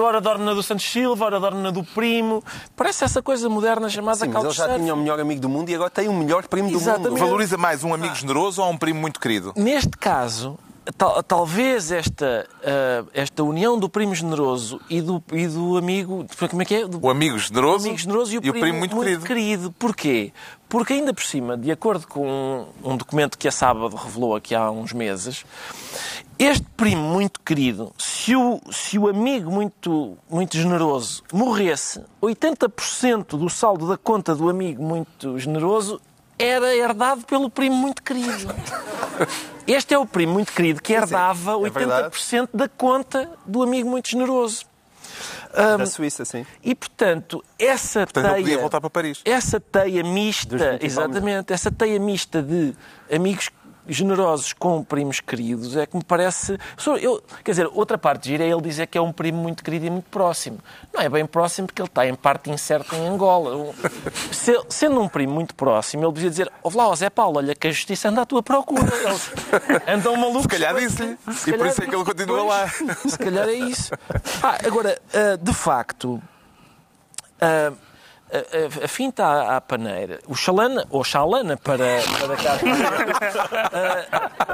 ora dorme na do Santos Silva, ora dorme na do primo. Parece essa coisa moderna chamada Sim, couchsurfing. Ele já tinha o melhor amigo do mundo e agora tem o melhor primo Exatamente. do mundo. Valoriza mais um amigo generoso ou um primo muito querido? Neste caso, Tal, talvez esta, uh, esta união do primo generoso e do, e do amigo. Como é que é? Do, o amigo generoso, amigo generoso e o, e primo, primo, muito, muito querido. querido. Porquê? Porque, ainda por cima, de acordo com um, um documento que a Sábado revelou aqui há uns meses, este primo muito querido, se o, se o amigo muito, muito generoso morresse, 80% do saldo da conta do amigo muito generoso era herdado pelo primo muito querido. Este é o primo muito querido que herdava sim, é 80% da conta do amigo muito generoso. Um, da Suíça, sim. E, portanto, essa portanto, teia... podia voltar para Paris. Essa teia mista, exatamente, essa teia mista de amigos generosos com primos queridos é que me parece. Eu, quer dizer, outra parte gira é ele dizer que é um primo muito querido e muito próximo. Não é bem próximo porque ele está em parte incerto em Angola. Se, sendo um primo muito próximo, ele devia dizer: Ó lá, Zé Paulo, olha que a justiça anda à tua procura. Eles andam malucos. Se calhar disse-lhe. E por isso é que ele continua lá. Se calhar é isso. Ah, agora, ah, de facto. A, a, finta à, à, paneira, o chalana, ou chalana para, para cá,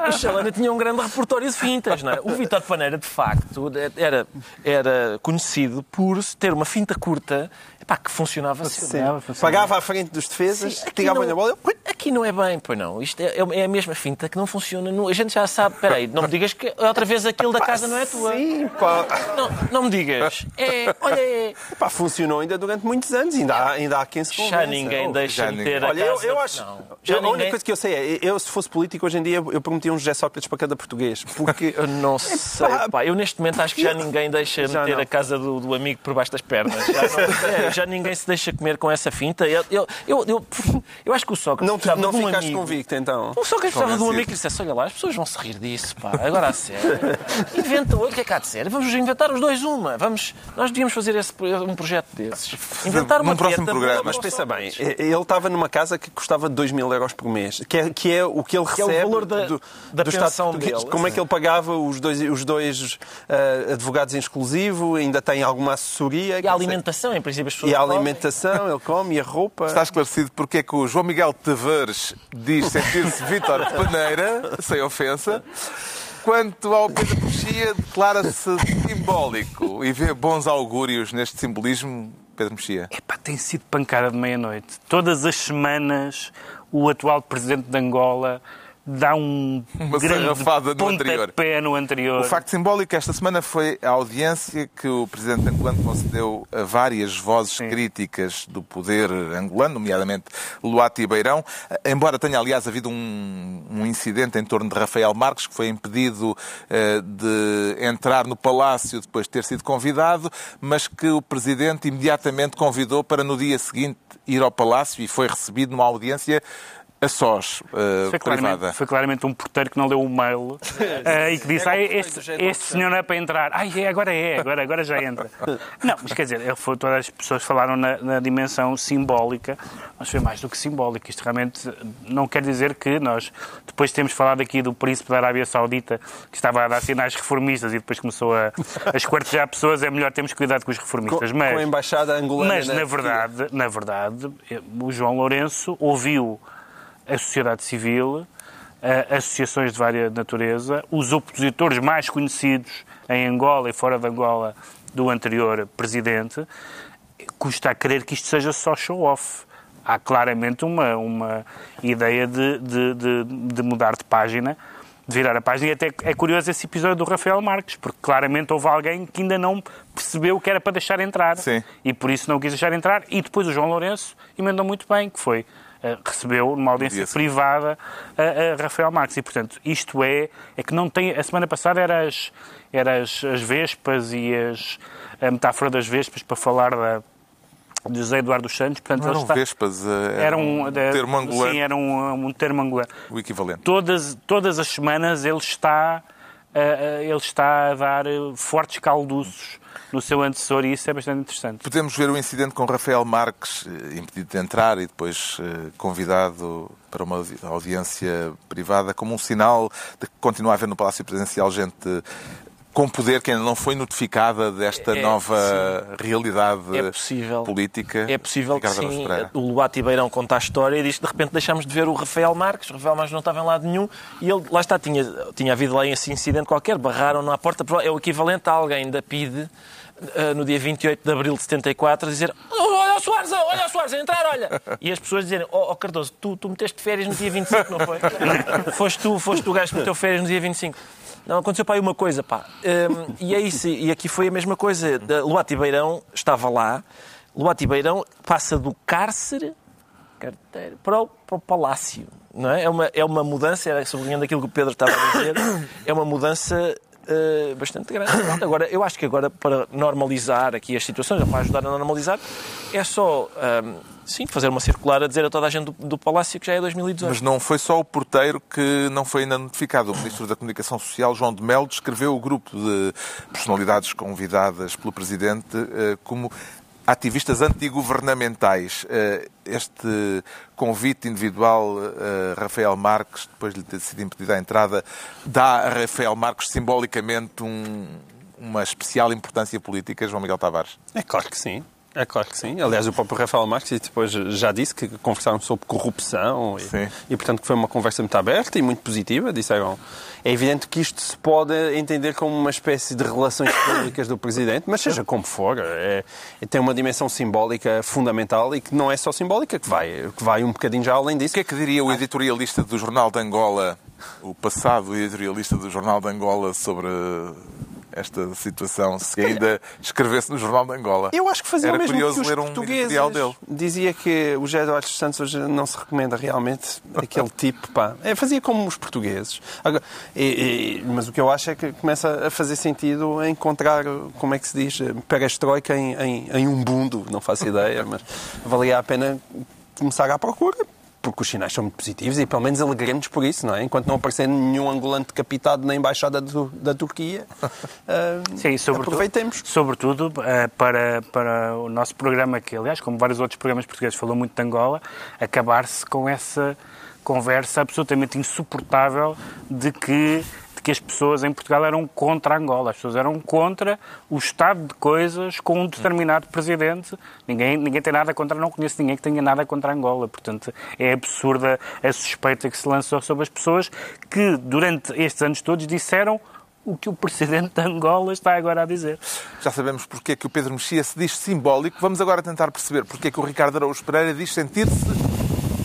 uh, o chalana tinha um grande repertório de fintas, não é? O Vitor Paneira, de facto, era, era conhecido por ter uma finta curta epá, que funcionava sempre. Pagava à frente dos defesas, tirava-lhe a bola Aqui não é bem, pois não. Isto é, é a mesma finta que não funciona. No... A gente já sabe. Espera aí, não me digas que outra vez aquilo da casa não é tua. Sim, pá. Não, não me digas. É, olha, é. Pá, funcionou ainda durante muitos anos. Ainda há, ainda há quem se convença. Já ninguém deixa de ter olha, a casa. Eu, eu acho. Não. Já a ninguém... única coisa que eu sei é, eu se fosse político hoje em dia, eu prometia uns José Sócrates para cada português. Porque. Eu não sei, pá. Eu neste momento acho que já ninguém deixa de ter a casa do, do, amigo por baixo das pernas. Já, não, é, já, ninguém se deixa comer com essa finta. Eu, eu, eu, eu, eu acho que o Sócrates. Não, não um ficaste amigo, convicto então. O Sócrates precisava de um amigo que dissesse: Olha lá, as pessoas vão se rir disso, pá. Agora a sério. Inventa outro, o que é que há de ser? Vamos inventar os dois uma. Vamos, nós devíamos fazer esse, um projeto desses. Inventar uma Num próximo programa. Mas pensa bem, ele estava numa casa que custava 2 mil euros por mês, que é, que é o que ele recebe é o valor da, do, da do pensão Estado dele. Como é que ele pagava os dois, os dois uh, advogados em exclusivo, ainda tem alguma assessoria. E a alimentação, em princípio, as pessoas E a alimentação, ele come, e a roupa. Está esclarecido porque é que o João Miguel Tavares diz sentir-se Vítor Paneira, sem ofensa. Quanto ao Pedro Mexia, declara-se simbólico e vê bons augúrios neste simbolismo, Pedro Mexia. Epá, tem sido pancada de meia-noite. Todas as semanas o atual presidente de Angola dá um Uma sarrafada no anterior. no anterior. O facto simbólico esta semana foi a audiência que o presidente angolano concedeu a várias vozes Sim. críticas do poder angolano, nomeadamente Luati Beirão, embora tenha, aliás, havido um, um, incidente em torno de Rafael Marques, que foi impedido uh, de entrar no palácio depois de ter sido convidado, mas que o presidente imediatamente convidou para no dia seguinte ir ao palácio e foi recebido numa audiência a sós, uh, foi, privada. claramente, foi claramente um porteiro que não leu o mail uh, e que disse: ah, este, este senhor não é para entrar. Ai, é, agora é, agora, agora já entra. Não, mas quer dizer, ele foi, todas as pessoas falaram na, na, dimensão simbólica, mas foi mais do que simbólico. Isto realmente não quer dizer que nós, depois temos falado aqui do príncipe da Arábia Saudita, que estava a dar sinais reformistas e depois começou a, a esquartejar pessoas, é melhor termos cuidado com os reformistas. Com, mas, com a embaixada angolana. Mas, na verdade, na verdade, o João Lourenço ouviu a sociedade civil, associações de várias natureza, os opositores mais conhecidos em Angola e fora de Angola do anterior presidente, custa a crer que isto seja só show-off. Há claramente uma, uma ideia de, de, de, de mudar de página, de virar a página. E até é curioso esse episódio do Rafael Marques, porque claramente houve alguém que ainda não percebeu que era para deixar entrar. Sim. E por isso não quis deixar entrar. E depois o João Lourenço emendou muito bem, que foi recebeu numa audiência privada a, a, Rafael Marques. E, portanto, isto é, é que não tem. A semana passada era as, era as, as Vespas e as, a metáfora das Vespas para falar da, de José Eduardo Santos. Portanto, não eram está, Vespas, era, um, um termo angolano. Sim, era um, um termo angolano. O equivalente. Todas, todas as semanas ele está, uh, ele está a dar fortes calduços no seu antecessor e isso é bastante interessante. Podemos ver o incidente com Rafael Marques, impedido de entrar e depois convidado para uma audiência privada, como um sinal de que continua a haver no Palácio Presidencial gente com poder que ainda não foi notificada desta é, nova sim. realidade é possível, política. É possível que sim. O Luati Beirão conta a história e diz que de repente deixámos de ver o Rafael Marques. O Rafael Marques não estava em lado nenhum e ele, lá está, tinha, tinha havido lá esse incidente qualquer, barraram-no à porta. É o equivalente a alguém da PIDE no dia 28 de abril de 74 a dizer olha o Soares, olha o Soares, a entrar, olha. E as pessoas dizerem, ó oh, oh, Cardoso, tu, tu meteste férias no dia 25, não foi? foste tu, foste tu o gajo que meteu férias no dia 25. Não, aconteceu para aí uma coisa, pá. Um, e é isso, e aqui foi a mesma coisa. Luati Beirão estava lá, Luati Beirão passa do cárcere carteiro, para, o, para o palácio. Não é? É, uma, é uma mudança, era sublinhando aquilo que o Pedro estava a dizer, é uma mudança uh, bastante grande. Agora, eu acho que agora, para normalizar aqui as situações, para ajudar a normalizar, é só, um, sim, fazer uma circular a dizer a toda a gente do, do Palácio que já é 2018. Mas não foi só o porteiro que não foi ainda notificado. O Ministro da Comunicação Social, João de Melo, descreveu o grupo de personalidades convidadas pelo Presidente uh, como ativistas antigovernamentais. Eh, este convite individual a Rafael Marques, depois de lhe ter sido impedida a entrada, dá a Rafael Marques simbolicamente um, uma especial importância política, João Miguel Tavares? É claro que sim. É claro que sim. Aliás, o próprio Rafael Marques depois já disse que conversaram sobre corrupção e, e, portanto, que foi uma conversa muito aberta e muito positiva. Disseram, é evidente que isto se pode entender como uma espécie de relações públicas do Presidente, mas seja como for, é, é, tem uma dimensão simbólica fundamental e que não é só simbólica, que vai, que vai um bocadinho já além disso. O que é que diria o editorialista do Jornal de Angola, o passado editorialista do Jornal de Angola sobre esta situação se ainda escrevesse no Jornal de Angola. Eu acho que fazia Era o mesmo curioso que os ler um portugueses. dele. Dizia que o José dos Santos hoje não se recomenda realmente aquele tipo, pá. É, fazia como os portugueses. Agora, e, e, mas o que eu acho é que começa a fazer sentido encontrar, como é que se diz, perestroika em, em, em um bundo, não faço ideia, mas valia a pena começar à procura porque os sinais são muito positivos e pelo menos alegremos por isso, não é? Enquanto não aparecer nenhum angolano decapitado na Embaixada do, da Turquia, uh, Sim, sobretudo, aproveitemos. Sobretudo uh, para, para o nosso programa, que aliás, como vários outros programas portugueses falou muito de Angola, acabar-se com essa conversa absolutamente insuportável de que que as pessoas em Portugal eram contra Angola. As pessoas eram contra o estado de coisas com um determinado presidente. Ninguém, ninguém tem nada contra, não conheço ninguém que tenha nada contra Angola. Portanto, é absurda a suspeita que se lançou sobre as pessoas que, durante estes anos todos, disseram o que o presidente de Angola está agora a dizer. Já sabemos porque é que o Pedro Mexia se diz simbólico. Vamos agora tentar perceber porque é que o Ricardo Araújo Pereira diz sentir-se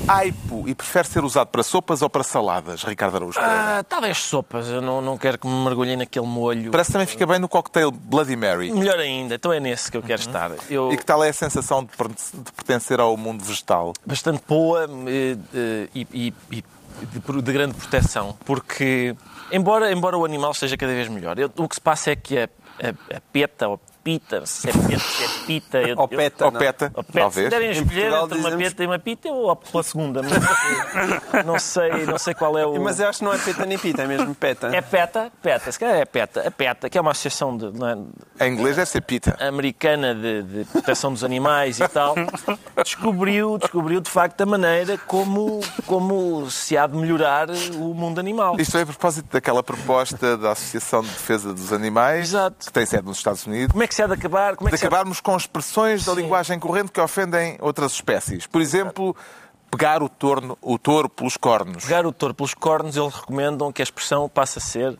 aipo e prefere ser usado para sopas ou para saladas, Ricardo Araújo Pereira? Ah, talvez sopas. Eu não, não quero que me mergulhem naquele molho. Parece que também fica bem no cocktail Bloody Mary. Melhor ainda. Então é nesse que eu quero estar. Eu... E que tal é a sensação de per- de pertencer ao mundo vegetal? bastante boa eh, eh, e, e- e de, de grande proteção, porque embora, embora o animal esteja cada vez melhor, eu- o que se passa é que a, a, a peta ou pita, se é peta, se é pita, eu, Ou eu- peta, Ou não. peta, ou peta, talvez. devem escolher entre uma peta e uma pita ou opto pela segunda, mas não sei, não sei qual é o... Mas eu acho que não é peta nem pita, é mesmo peta. É peta, peta, se calhar é peta, a peta, que é uma associação de, não é, Em inglês deve ser pita. americana de, de proteção dos animais e tal, descobriu, descobriu de facto a maneira como, como se há de melhorar o mundo animal. Isto é a propósito daquela proposta da Associação de Defesa dos Animais, Exato. que tem sede nos Estados Unidos, Como é que se há de acabar? Como é que de- acabarmos com expressões da Sim. linguagem corrente que ofendem outras espécies. Por exemplo, pegar o, torno, o touro pelos cornos. pegar o touro pelos cornos, eles recomendam que a expressão passe a ser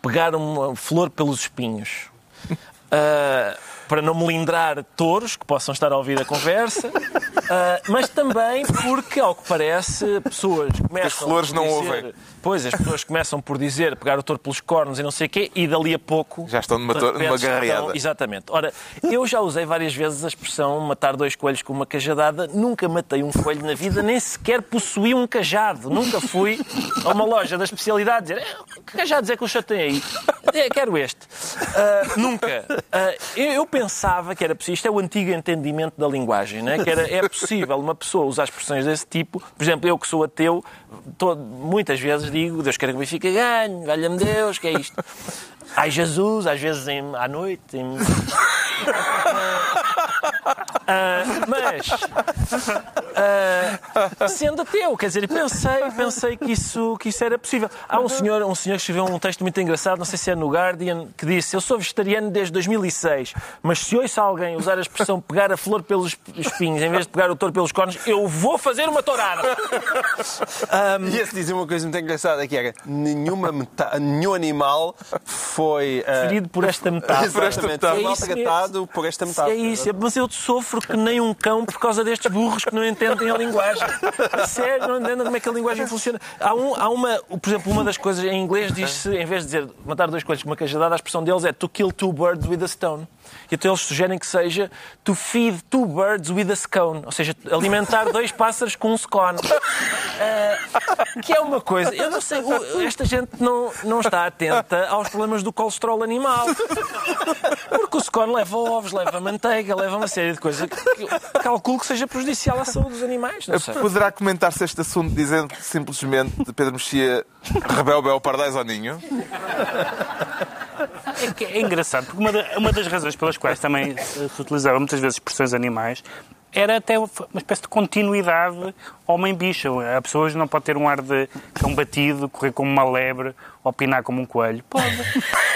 pegar uma flor pelos espinhos. Ah, para não melindrar touros que possam estar a ouvir a conversa, ah, mas também porque, ao que parece, pessoas começam as flores não dizer, ouvem. Pois, as pessoas começam por dizer pegar o touro pelos cornos e não sei o quê, e dali a pouco... Já estão numa repente numa estão- garreada. Exatamente. Ora, eu já usei várias vezes a expressão matar dois coelhos com uma cajadada. Nunca matei um coelho na vida, nem sequer possuí um cajado. Nunca fui a uma loja da especialidade dizer "Eh, que cajados é que o senhor tem aí? "É, quero este. Ah, nunca. Ah, eu, eu pensava que era possível. Isto é o antigo entendimento da linguagem, né? que era, é possível uma pessoa usar expressões desse tipo. Por exemplo, eu que sou ateu, todo- muitas vezes digo Deus queira que o Benfica ganhe, valha-me Deus, que é isto? Ai Jesus, às vezes em- à noite. em- Ah, mas ah, sendo ateu, quer dizer, pensei, pensei que, isso, que isso era possível. Há um senhor, um senhor que escreveu um texto muito engraçado, não sei se é no Guardian, que disse: Eu sou vegetariano desde 2006, mas se ouço alguém usar a expressão pegar a flor pelos espinhos em vez de pegar o touro pelos cornos, eu vou fazer uma tourada. E esse dizia uma coisa muito engraçada, que era nenhuma meta- nenhum animal foi... ah, Ferido por esta metáfora. Por esta metáfora. É maltratado por esta metáfora. É isso, é- mas eu sofro que nem um cão por causa destes burros que não entendem a linguagem. A sério, não entendem como é que a linguagem funciona. Há, um, há uma, por exemplo, uma das coisas em inglês diz-se, em vez de dizer matar dois coelhos com uma cajadada, a expressão deles é to kill two birds with a stone. E então eles sugerem que seja to feed two birds with a scone, ou seja, alimentar dois pássaros com um scone. Uh, que é uma coisa, eu não sei, esta gente não, não está atenta aos problemas do colesterol animal. Porque o scone leva ovos, leva manteiga, leva uma série de coisas que calculo que seja prejudicial à saúde dos animais. Não sei. Poderá comentar-se este assunto dizendo simplesmente Pedro Mexia rebelde ao pardais ao ninho? É, que é engraçado, porque uma, da- uma das razões pelas quais também se utilizavam muitas vezes expressões animais era até uma espécie de continuidade homem-bicho. A pessoa hoje não pode ter um ar de cão batido, correr como uma lebre, opinar como um coelho. Pode.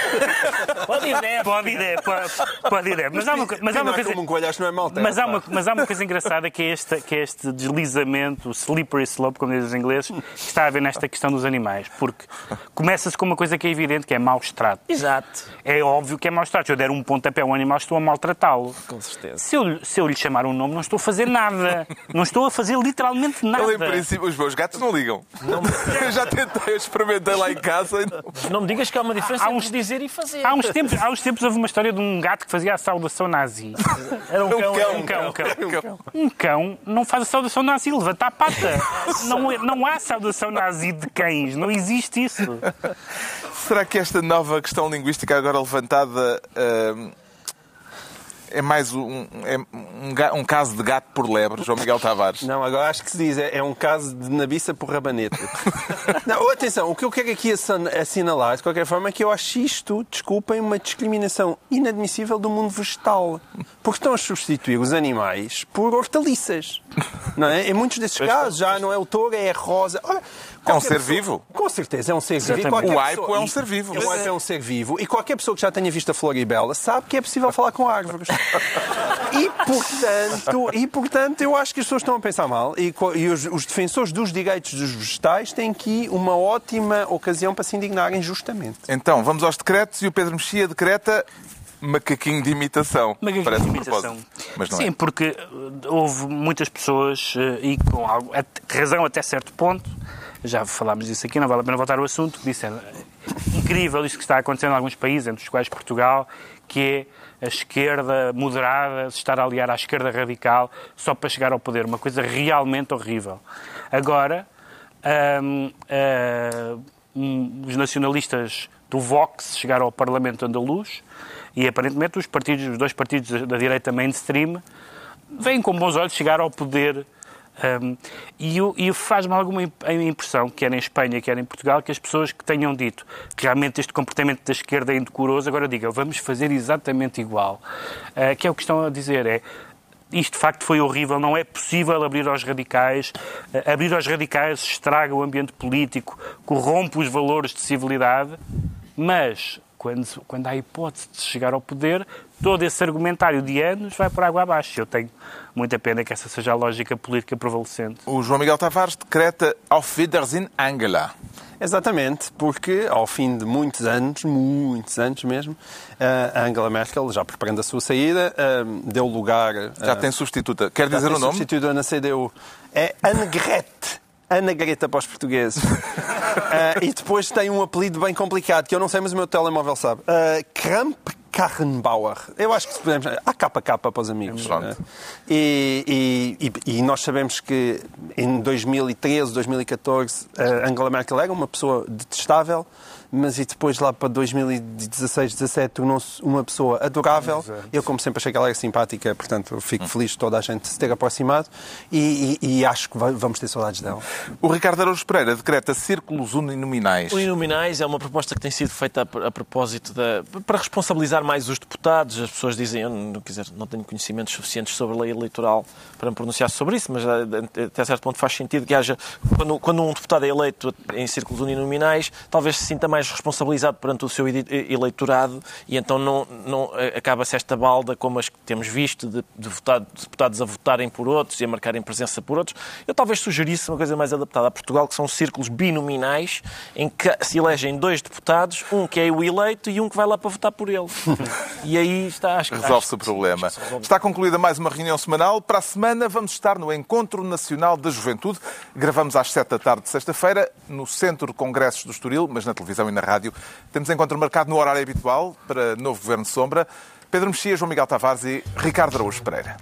Pode ir, né? Pode ir, pode, pode ir. Mas há uma, mas há uma Não coisa... como um coelho, acho que não é malta. Mas há, uma, mas há uma coisa engraçada que é, este, que é este deslizamento, o slippery slope, como dizem os ingleses, que está a haver nesta questão dos animais. Porque começa-se com uma coisa que é evidente, que é maus trato. Exato, É óbvio que é maus trato. Se eu der um pontapé a um animal, estou a maltratá-lo. com certeza. Se eu, se eu lhe chamar um nome, não estou a fazer nada. Não estou a fazer literalmente nada. Ele, em princípio, os meus gatos não ligam. Eu já tentei, eu experimentei lá em casa e não. Não me digas que há uma diferença Há uns- entre dizer e fazer. Há uns, tempos, há uns tempos houve uma história de um gato que fazia a saudação nazi. Era um cão. cão, era Um um cão, um cão. Um cão. Um cão não faz a saudação nazi, levanta a pata. Não, é- não há saudação nazi de cães, não existe isso. Será que esta nova questão linguística agora levantada hum, é mais um, é um, um caso de gato por lebre, João Miguel Tavares? Não, agora acho que se diz, é, é um caso de nabiça por rabanete. não, atenção, o que eu quero aqui assinalar, de qualquer forma, é que eu acho isto, desculpem, uma discriminação inadmissível do mundo vegetal. Porque estão a substituir os animais por hortaliças. Não é? Em muitos desses casos, já não é o touro, é a rosa. Ora, É um ser pessoa- vivo. Com certeza, é um ser vivo. O aipo pessoa- é um ser vivo. O aipo é um ser vivo. E qualquer pessoa que já tenha visto a Floribela sabe que é possível falar com árvores. E portanto, e, portanto, eu acho que as pessoas estão a pensar mal e, e os, os defensores dos direitos dos vegetais têm aqui uma ótima ocasião para se indignarem justamente. Então, vamos aos decretos e o Pedro Mexia decreta macaquinho de imitação. Macaquinho Parece de imitação. Mas não Sim, é. porque uh, houve muitas pessoas, uh, e com algo, at- razão até certo ponto, já falámos disso aqui, não vale a pena voltar ao assunto, que disseram "É incrível isto que está acontecendo em alguns países, entre os quais Portugal, que é a esquerda moderada se estar a aliar à esquerda radical só para chegar ao poder. Uma coisa realmente horrível. Agora, hum, ah, hum, os nacionalistas do Vox chegaram ao Parlamento andaluz e aparentemente os partidos, os dois partidos da direita mainstream vêm com bons olhos chegar ao poder um, e e faz-me alguma impressão, quer em Espanha, quer em Portugal, que as pessoas que tenham dito que realmente este comportamento da esquerda é indecoroso, agora digam, vamos fazer exatamente igual. Uh, que é o que estão a dizer, é isto de facto foi horrível, não é possível abrir aos radicais. Uh, Abrir aos radicais estraga o ambiente político, corrompe os valores de civilidade, mas quando, quando há hipótese de chegar ao poder, todo esse argumentário de anos vai por água abaixo. Eu tenho muita pena que essa seja a lógica política prevalecente. O João Miguel Tavares decreta Auf Wiedersehen Angela. Exatamente, porque ao fim de muitos anos, muitos anos mesmo, a Angela Merkel, já preparando a sua saída, ah, deu lugar. Já ah, tem substituta. Quer Já dizer tem o nome? substituída na CDU. É Annegret. Ana Greta para os portugueses. Ah, e depois tem um apelido bem complicado, que eu não sei, mas o meu telemóvel sabe. Uh, Kramp Karrenbauer. Eu acho que se podemos... AKK para os amigos. Ah, e, e- e- nós sabemos que em 2013, 2014, a Angela Merkel era uma pessoa detestável, mas e depois lá para 2016, 17 tornou-se uma pessoa adorável. Eu, como sempre, achei que ela era simpática, portanto, fico feliz de toda a gente se ter aproximado e, e- e acho que vamos ter saudades dela. O Ricardo Araújo Pereira decreta círculos uninominais. Uninominais é uma proposta que tem sido feita a, a propósito da. para responsabilizar mais os deputados. As pessoas dizem, eu não, quer dizer, não tenho conhecimentos suficientes sobre a lei eleitoral para me pronunciar sobre isso, mas eh, até certo ponto faz sentido que haja. Quando, quando um deputado é eleito em círculos uninominais, talvez se sinta mais responsabilizado perante o seu eleitorado e então não, não eh, acaba-se esta balda como as que temos visto de, de deputados a votarem por outros e a marcarem presença por outros. Eu talvez sugerisse uma coisa mais adaptada a Portugal, que são círculos binominais em que se elegem dois deputados, um que é o eleito e um que vai lá para votar por ele. E aí está, acho que Resolve-se o problema. resolve. Está concluída mais uma reunião semanal. Para a semana vamos estar no Encontro Nacional da Juventude. Gravamos às sete da tarde de sexta-feira no Centro de Congressos do Estoril, mas na televisão e na rádio. Temos encontro marcado no horário habitual para novo Governo de Sombra. Pedro Mexia, João Miguel Tavares e Ricardo Araújo Pereira.